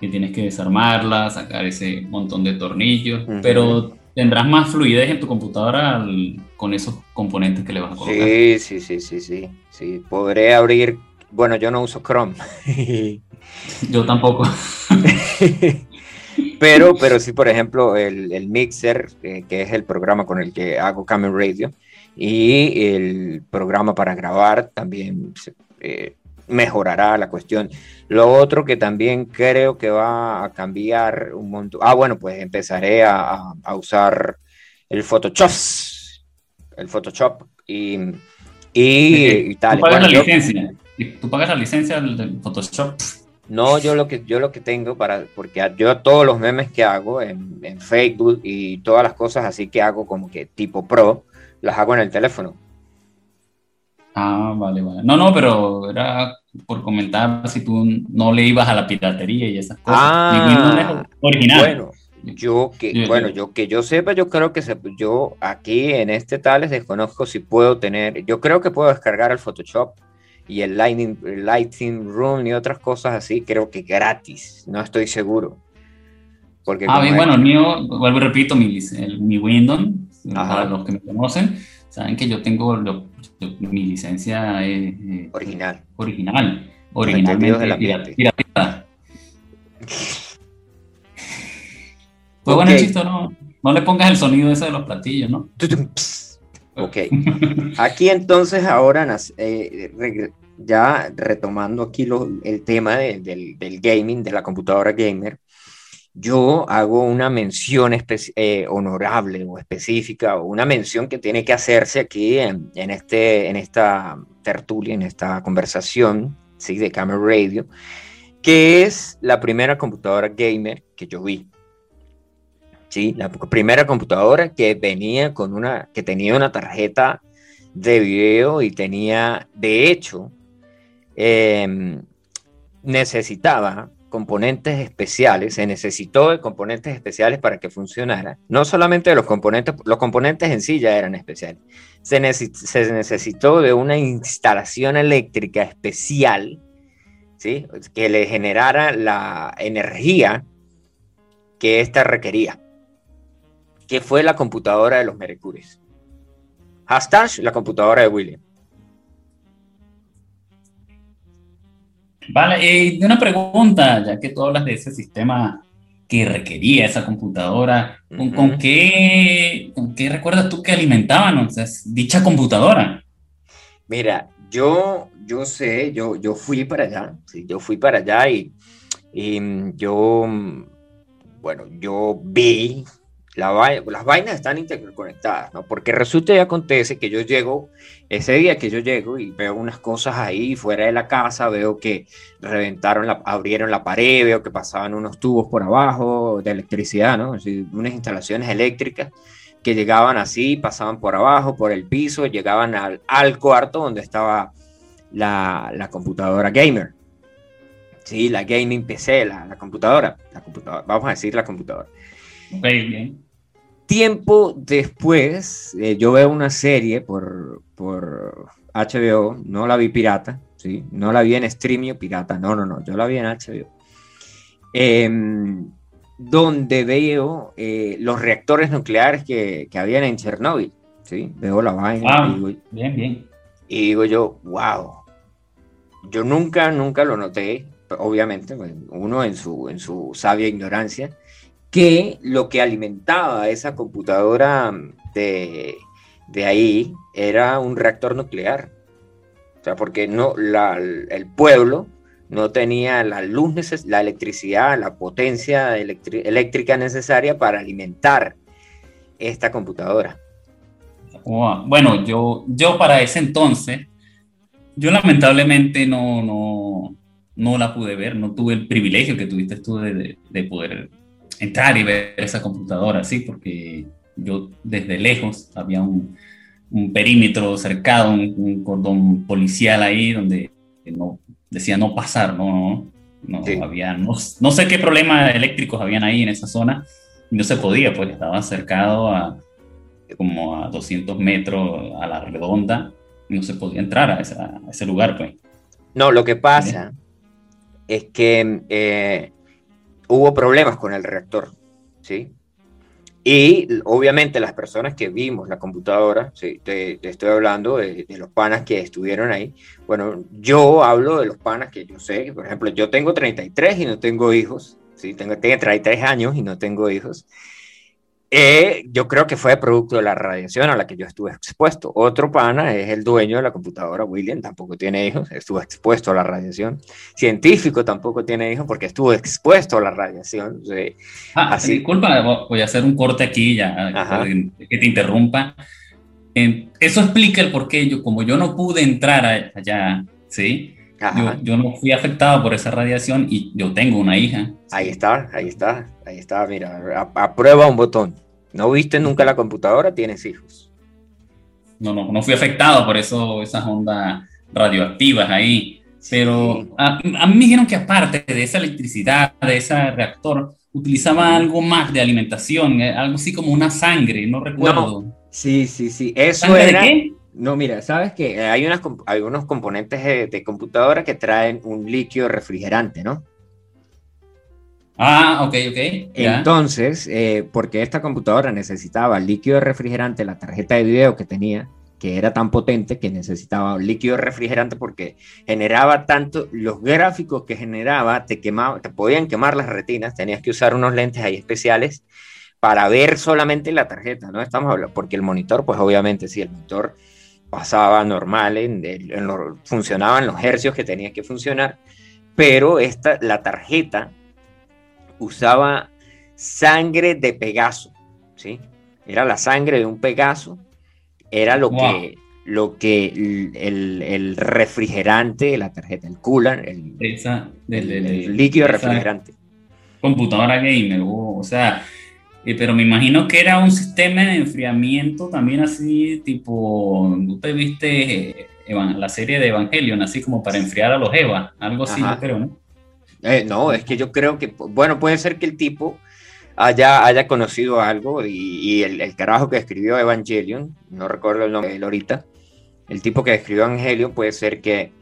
B: Que tienes que desarmarla, sacar ese montón de tornillos, pero tendrás más fluidez en tu computadora al- con esos componentes que le vas a colocar.
A: Sí, sí, sí, sí, sí, sí. Podré abrir bueno, yo no uso Chrome.
B: yo tampoco.
A: pero, pero sí, por ejemplo, el, Mixer, eh, que es el programa con el que hago Camel Radio, y el programa para grabar también eh, mejorará la cuestión. Lo otro que también creo que va a cambiar un montón. Ah, bueno, pues empezaré a, usar el Photoshop. El Photoshop y, y, tal.
B: ¿Tú pagas la licencia? ¿Tú pagas la licencia del Photoshop?
A: No, yo lo que yo lo que tengo para porque yo todos los memes que hago en, en, Facebook y todas las cosas así que hago como que tipo pro las hago en el teléfono.
B: Ah, vale, vale. No, no, pero era por comentar si tú no le ibas a la piratería y esas cosas.
A: Ah, original. Bueno, yo que, bueno, yo que yo sepa, yo creo que se, yo aquí en este Tales desconozco si puedo tener, yo creo que puedo descargar el Photoshop y el Lighting, Lighting Room y otras cosas así, creo que gratis, no estoy seguro.
B: Porque ah, bien, bueno, el mío, vuelvo y repito, mi, mi Windows, para los que me conocen, saben que yo tengo mi licencia es,
A: original.
B: Original. Originalmente pirata. Pues bueno, Chisto, no, no le pongas el sonido ese de los platillos, ¿no?
A: Ok. Aquí entonces ahora eh, ya retomando aquí el tema del, gaming, de la computadora gamer, yo hago una mención eh, honorable o específica o una mención que tiene que hacerse aquí en, este, en esta tertulia, en esta conversación ¿sí? de Camera Radio, que es la primera computadora gamer que yo vi. Sí, la primera computadora que venía con una, que tenía una tarjeta de video y tenía, de hecho, em, necesitaba componentes especiales, se necesitó de componentes especiales para que funcionara. No solamente los componentes, los componentes en sí ya eran especiales. Se, necesitó de una instalación eléctrica especial, ¿sí? Que le generara la energía que ésta requería, que fue la computadora de los Mercures. Hashtag la computadora de William.
B: Vale, eh, una pregunta, ya que tú hablas de ese sistema que requería esa computadora, ¿con, qué, qué recuerdas tú que alimentaban dicha computadora?
A: Mira, yo, yo sé, yo, yo fui para allá, sí, yo fui para allá y, y yo, bueno, yo vi las vainas están interconectadas, ¿no? Porque resulta y acontece que yo llego, ese día que yo llego y veo unas cosas ahí fuera de la casa, veo que reventaron, la, abrieron la pared, veo que pasaban unos tubos por abajo de electricidad, ¿no? unas instalaciones eléctricas que llegaban así, pasaban por abajo, por el piso, llegaban al, al cuarto donde estaba la, la, computadora gamer. Sí, la gaming PC, la, la computadora, la computadora, vamos a decir la computadora.
B: bien.
A: Tiempo después, eh, yo veo una serie por, por HBO, no la vi pirata, ¿sí? No la vi en streaming pirata, no, no, no, yo la vi en HBO. Em, donde veo eh, los reactores nucleares que, que habían en Chernóbil, ¿sí? Veo la vaina.
B: Ah, bien, bien.
A: Y digo yo, wow. Yo nunca, nunca lo noté, obviamente, pues, uno en su, en su sabia ignorancia, que lo que alimentaba esa computadora de, ahí era un reactor nuclear. O sea, porque no, el pueblo no tenía la luz, la electricidad, la potencia eléctrica necesaria para alimentar esta computadora.
B: Bueno, yo, yo para ese entonces, yo lamentablemente no, no, no la pude ver, no tuve el privilegio que tuviste tú de, de poder entrar y ver esa computadora, sí, porque yo desde lejos había un, un perímetro cercado, un, cordón policial ahí donde no, decía no pasar, no, no, había, no, no, sé qué problemas eléctricos habían ahí en esa zona, y no se podía, pues estaba cercado a como a 200 metros a la redonda, y no se podía entrar a, ese lugar, pues.
A: No, lo que pasa es que eh, hubo problemas con el reactor, ¿sí? Y obviamente las personas que vimos la computadora, sí, te, estoy hablando de, los panas que estuvieron ahí. Bueno, yo hablo de los panas que yo sé, por ejemplo, yo tengo 33 y no tengo hijos, ¿sí? tengo, tengo 33 años y no tengo hijos. Eh, yo creo que fue producto de la radiación a la que yo estuve expuesto. Otro pana es el dueño de la computadora, William, tampoco tiene hijos, estuvo expuesto a la radiación. Científico tampoco tiene hijos porque estuvo expuesto a la radiación.
B: ah, así. Disculpa, voy a hacer un corte aquí ya, que te interrumpa. Eso explica el por qué yo, como yo no pude entrar allá, ¿sí? Yo, yo, no fui afectado por esa radiación y yo tengo una hija.
A: Ahí está, ahí está, ahí está, mira, aprueba un botón. ¿No viste nunca la computadora? Tienes hijos.
B: No, no, no fui afectado por eso, esas ondas radioactivas ahí. Pero a, mí me dijeron que aparte de esa electricidad, de ese reactor, utilizaba algo más de alimentación, eh, algo así como una sangre, no recuerdo.
A: Sí, sí, sí. Eso era. De qué? No, mira, sabes que hay unas, algunos componentes de, de, computadora que traen un líquido refrigerante, ¿no?
B: Ah, ok, ok.
A: Entonces, eh, porque esta computadora necesitaba líquido refrigerante, la tarjeta de video que tenía, que era tan potente que necesitaba líquido refrigerante porque generaba tanto, los gráficos que generaba te, quemaba, te podían quemar las retinas, tenías que usar unos lentes ahí especiales para ver solamente la tarjeta, ¿no? Estamos hablando, porque el monitor, pues obviamente sí, el monitor pasaba normal, en, en funcionaban los hercios que tenía que funcionar, pero esta, la tarjeta usaba sangre de Pegaso, ¿sí? Era la sangre de un Pegaso, era lo que, lo que el, refrigerante de la tarjeta, el cooler, el, líquido refrigerante.
B: Computadora gamer, o sea, eh, pero me imagino que era un sistema de enfriamiento también así, tipo, ¿tú viste eh, la serie de Evangelion, así como para enfriar a los Eva? Algo así, yo creo, ¿no?
A: Eh, no, es que yo creo que, bueno, puede ser que el tipo haya, haya conocido algo y, el, carajo que escribió Evangelion, no recuerdo el nombre de él ahorita, el tipo que escribió Evangelion puede ser que,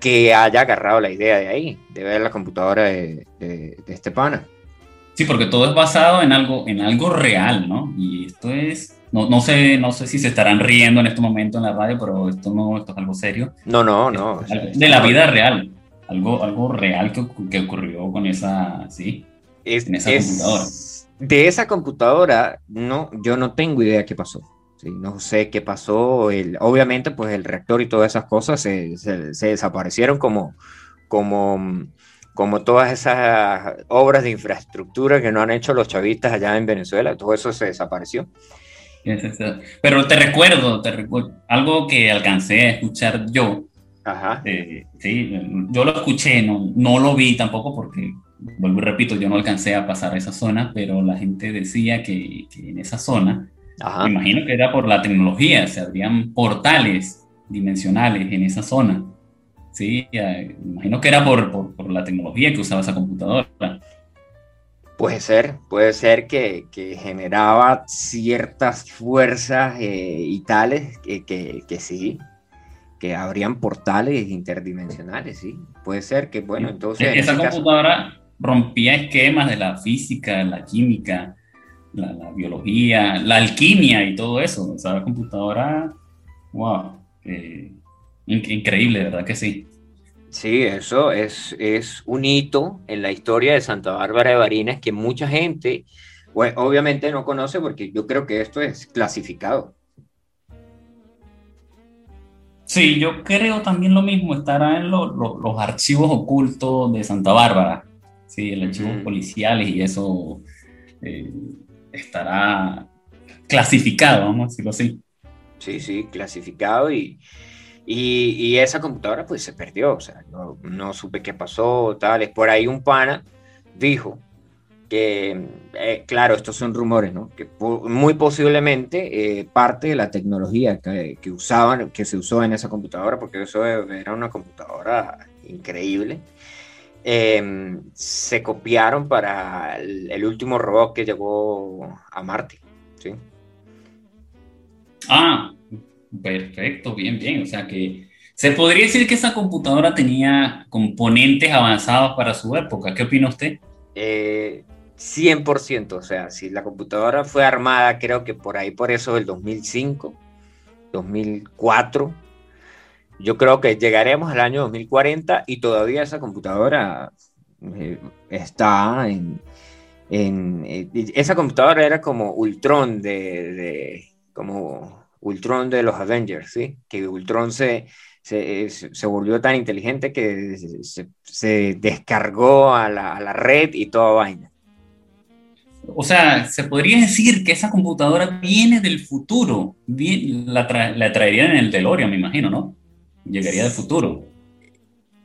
A: que haya agarrado la idea de ahí, de ver la computadora de, de, este pana.
B: Sí, porque todo es basado en algo, en algo real, ¿no? Y esto es, no, no, sé, no sé si se estarán riendo en este momento en la radio, pero esto no, esto es algo serio.
A: No, no, no.
B: de la vida real algo, algo real que, que ocurrió con esa, sí,
A: es, en esa computadora. De esa computadora, no, yo no tengo idea qué pasó. Sí, no sé qué pasó. El, obviamente, pues el reactor y todas esas cosas se, se, desaparecieron como, como, como todas esas obras de infraestructura que no han hecho los chavistas allá en Venezuela. Todo eso se desapareció.
B: Pero te recuerdo, te recuerdo algo que alcancé a escuchar yo
A: Ajá.
B: Eh, sí, yo lo escuché, no, no lo vi tampoco porque, vuelvo y repito, yo no alcancé a pasar a esa zona, pero la gente decía que, que en esa zona, me imagino que era por la tecnología, se abrían portales dimensionales en esa zona. Sí, me imagino que era por, por, por, la tecnología que usaba esa computadora.
A: Puede ser, puede ser que, que generaba ciertas fuerzas eh, y tales que, que, que sí, que habrían portales interdimensionales, ¿sí? Puede ser que, bueno, entonces...
B: Esa computadora rompía esquemas de la física, la química, la, biología, la alquimia y todo eso. O sea, la computadora, wow, eh, increíble, ¿verdad que sí?
A: Sí, eso es, es un hito en la historia de Santa Bárbara de Barinas que mucha gente, obviamente no conoce porque yo creo que esto es clasificado.
B: Sí, yo creo también lo mismo, estará en los archivos ocultos de Santa Bárbara, sí, el archivo policiales y eso eh, estará clasificado, vamos a decirlo así.
A: Sí, sí, clasificado y, y, esa computadora pues se perdió, o sea, no, no supe qué pasó, tal, por ahí un pana dijo que, eh, claro, estos son rumores, ¿no? Que muy posiblemente eh, parte de la tecnología que, que, usaban, que se usó en esa computadora, porque eso era una computadora increíble, em, se copiaron para el, último robot que llegó a Marte, ¿sí?
B: Ah, perfecto, bien, bien, o sea que... Se podría decir que esa computadora tenía componentes avanzados para su época. ¿Qué opina usted?
A: Eh, 100%, o sea, si la computadora fue armada, creo que por ahí, por eso del 2005, 2004, yo creo que llegaremos al año 2040 y todavía esa computadora eh, está en, eh, esa computadora era como Ultron de, como Ultron de los Avengers, ¿sí? Que Ultron se, se, se volvió tan inteligente que se, se descargó a la, a la, red y toda vaina.
B: O sea, se podría decir que esa computadora viene del futuro, la, tra la traerían en el DeLorean, me imagino, ¿no? Llegaría del futuro.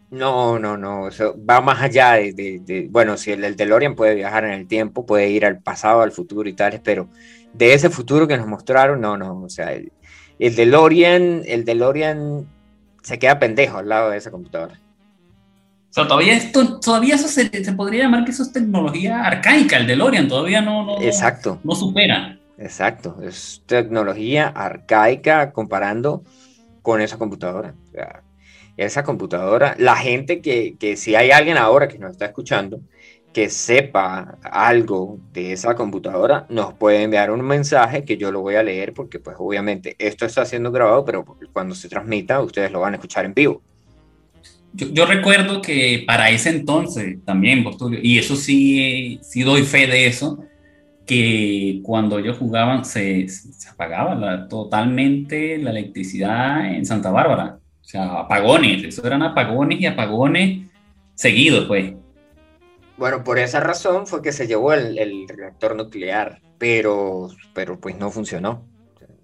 A: No, no, no, eso va más allá de, bueno, si el, el, DeLorean puede viajar en el tiempo, puede ir al pasado, al futuro y tales, pero de ese futuro que nos mostraron, no, no, o sea, el, el DeLorean, el DeLorean se queda pendejo al lado de esa computadora.
B: O sea, todavía, esto, todavía eso se, se, podría llamar que eso es tecnología arcaica, el DeLorean todavía no, no,
A: Exacto.
B: no supera.
A: Exacto, es tecnología arcaica comparando con esa computadora. O sea, esa computadora, la gente que, que, si hay alguien ahora que nos está escuchando, que sepa algo de esa computadora, nos puede enviar un mensaje que yo lo voy a leer porque pues obviamente esto está siendo grabado, pero cuando se transmita ustedes lo van a escuchar en vivo.
B: Yo, yo recuerdo que para ese entonces también, y eso sí, sí doy fe de eso, que cuando ellos jugaban se, se apagaba la, totalmente la electricidad en Santa Bárbara. O sea, apagones, eso eran apagones y apagones seguidos, pues.
A: Bueno, por esa razón fue que se llevó el, el reactor nuclear, pero, pero pues no funcionó.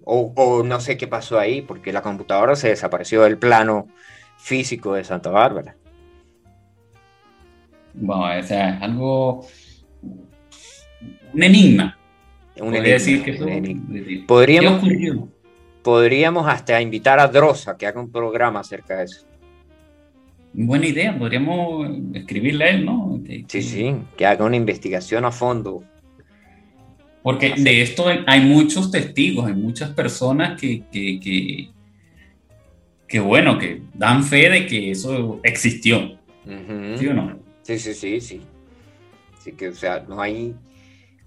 A: O, o, no sé qué pasó ahí, porque la computadora se desapareció del plano físico de Santa Bárbara.
B: Bueno, o sea, es algo. Un enigma.
A: Un enigma, decir que un enigma. Podríamos, podríamos hasta invitar a Drosa que haga un programa acerca de eso.
B: Buena idea, podríamos escribirle a él, ¿no?
A: Que, sí, sí, que haga una investigación a fondo.
B: Porque de esto hay muchos testigos, hay muchas personas que, que, que, que bueno, que dan fe de que eso existió. Uh -huh. ¿Sí o no?
A: Sí, sí, sí, sí. Así que, o sea, no hay,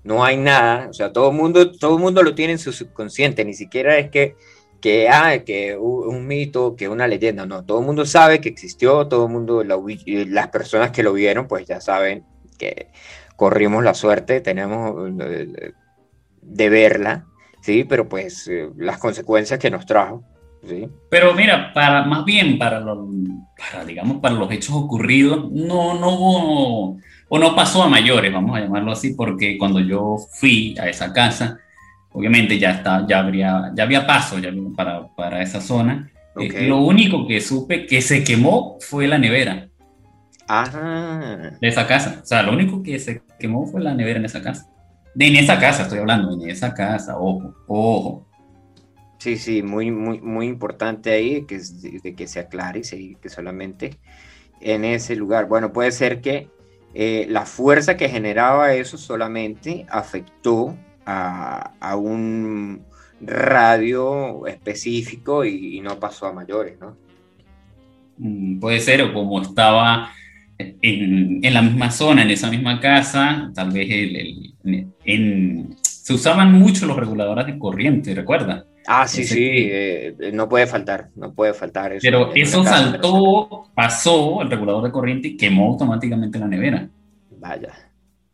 A: no hay nada, o sea, todo el mundo, todo el mundo lo tiene en su subconsciente, ni siquiera es que que, ah, que un mito, que una leyenda, no, todo el mundo sabe que existió, todo el mundo, la, las personas que lo vieron, pues ya saben que corrimos la suerte, tenemos de verla, ¿sí? Pero pues las consecuencias que nos trajo, ¿sí?
B: Pero mira, para, más bien para, los, para, digamos, para los hechos ocurridos, no, no hubo, o no pasó a mayores, vamos a llamarlo así, porque cuando yo fui a esa casa, obviamente ya está, ya habría, ya había paso ya para, para esa zona. Okay. Eh, lo único que supe que se quemó fue la nevera.
A: Ajá.
B: De esa casa. O sea, lo único que se quemó fue la nevera en esa casa. De en esa casa estoy hablando, en esa casa, ojo, ojo.
A: Sí, sí, muy, muy, muy importante ahí que, de que se aclare y que solamente en ese lugar. Bueno, puede ser que eh, la fuerza que generaba eso solamente afectó a, a, un radio específico y, y, no pasó a mayores, ¿no?
B: Mm, puede ser, o como estaba en, en, la misma zona, en esa misma casa, tal vez el, el, en, se usaban mucho los reguladores de corriente, ¿recuerda?
A: Ah, sí, sí, que, eh, no puede faltar, no puede faltar eso.
B: Pero eso saltó, pasó el regulador de corriente y quemó automáticamente la nevera.
A: Vaya,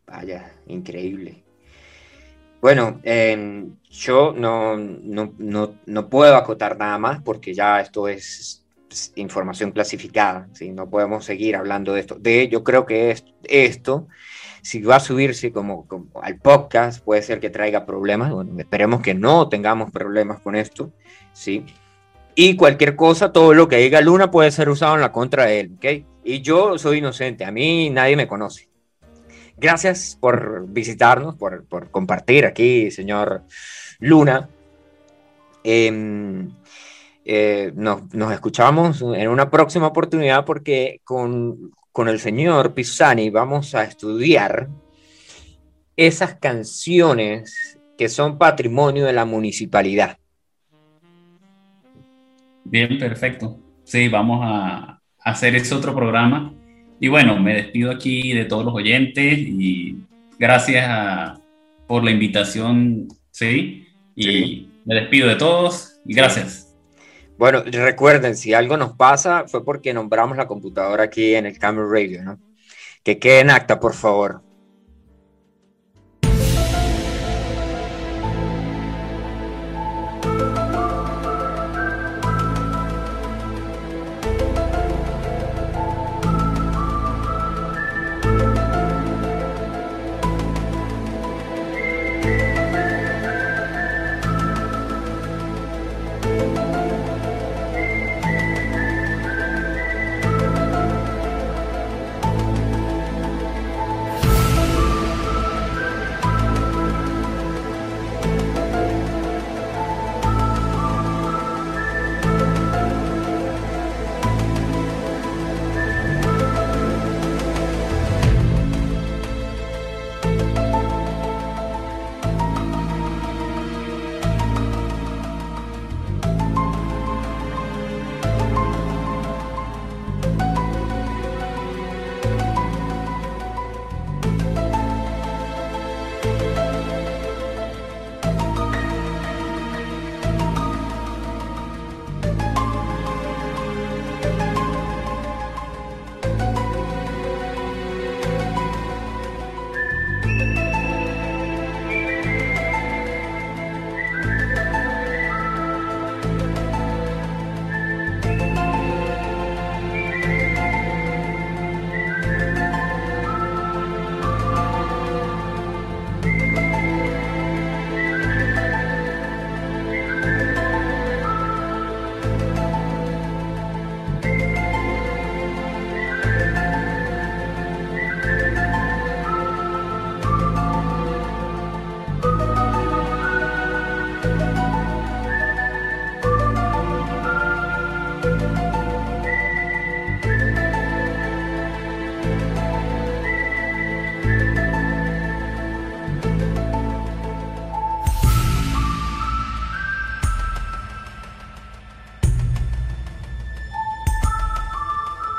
A: vaya, increíble. Bueno, eh, yo no, no, no, no, puedo acotar nada más porque ya esto es información clasificada, ¿sí? no podemos seguir hablando de esto. De yo creo que es, esto, si va a subirse como, como, al podcast, puede ser que traiga problemas. Bueno, esperemos que no tengamos problemas con esto, ¿sí? Y cualquier cosa, todo lo que diga Luna puede ser usado en la contra de él, ¿ok? Y yo soy inocente, a mí nadie me conoce. Gracias por visitarnos, por, por compartir aquí, señor Luna. Eh, eh, nos, nos, escuchamos en una próxima oportunidad porque con, con el señor Pisani vamos a estudiar esas canciones que son patrimonio de la municipalidad.
B: Bien, perfecto. Sí, vamos a hacer ese otro programa y bueno, me despido aquí de todos los oyentes y gracias a- por la invitación, sí, y
A: Sí.
B: me despido de todos y gracias.
A: Bueno, recuerden, si algo nos pasa fue porque nombramos la computadora aquí en el Camera Radio, ¿no? Que quede en acta, por favor.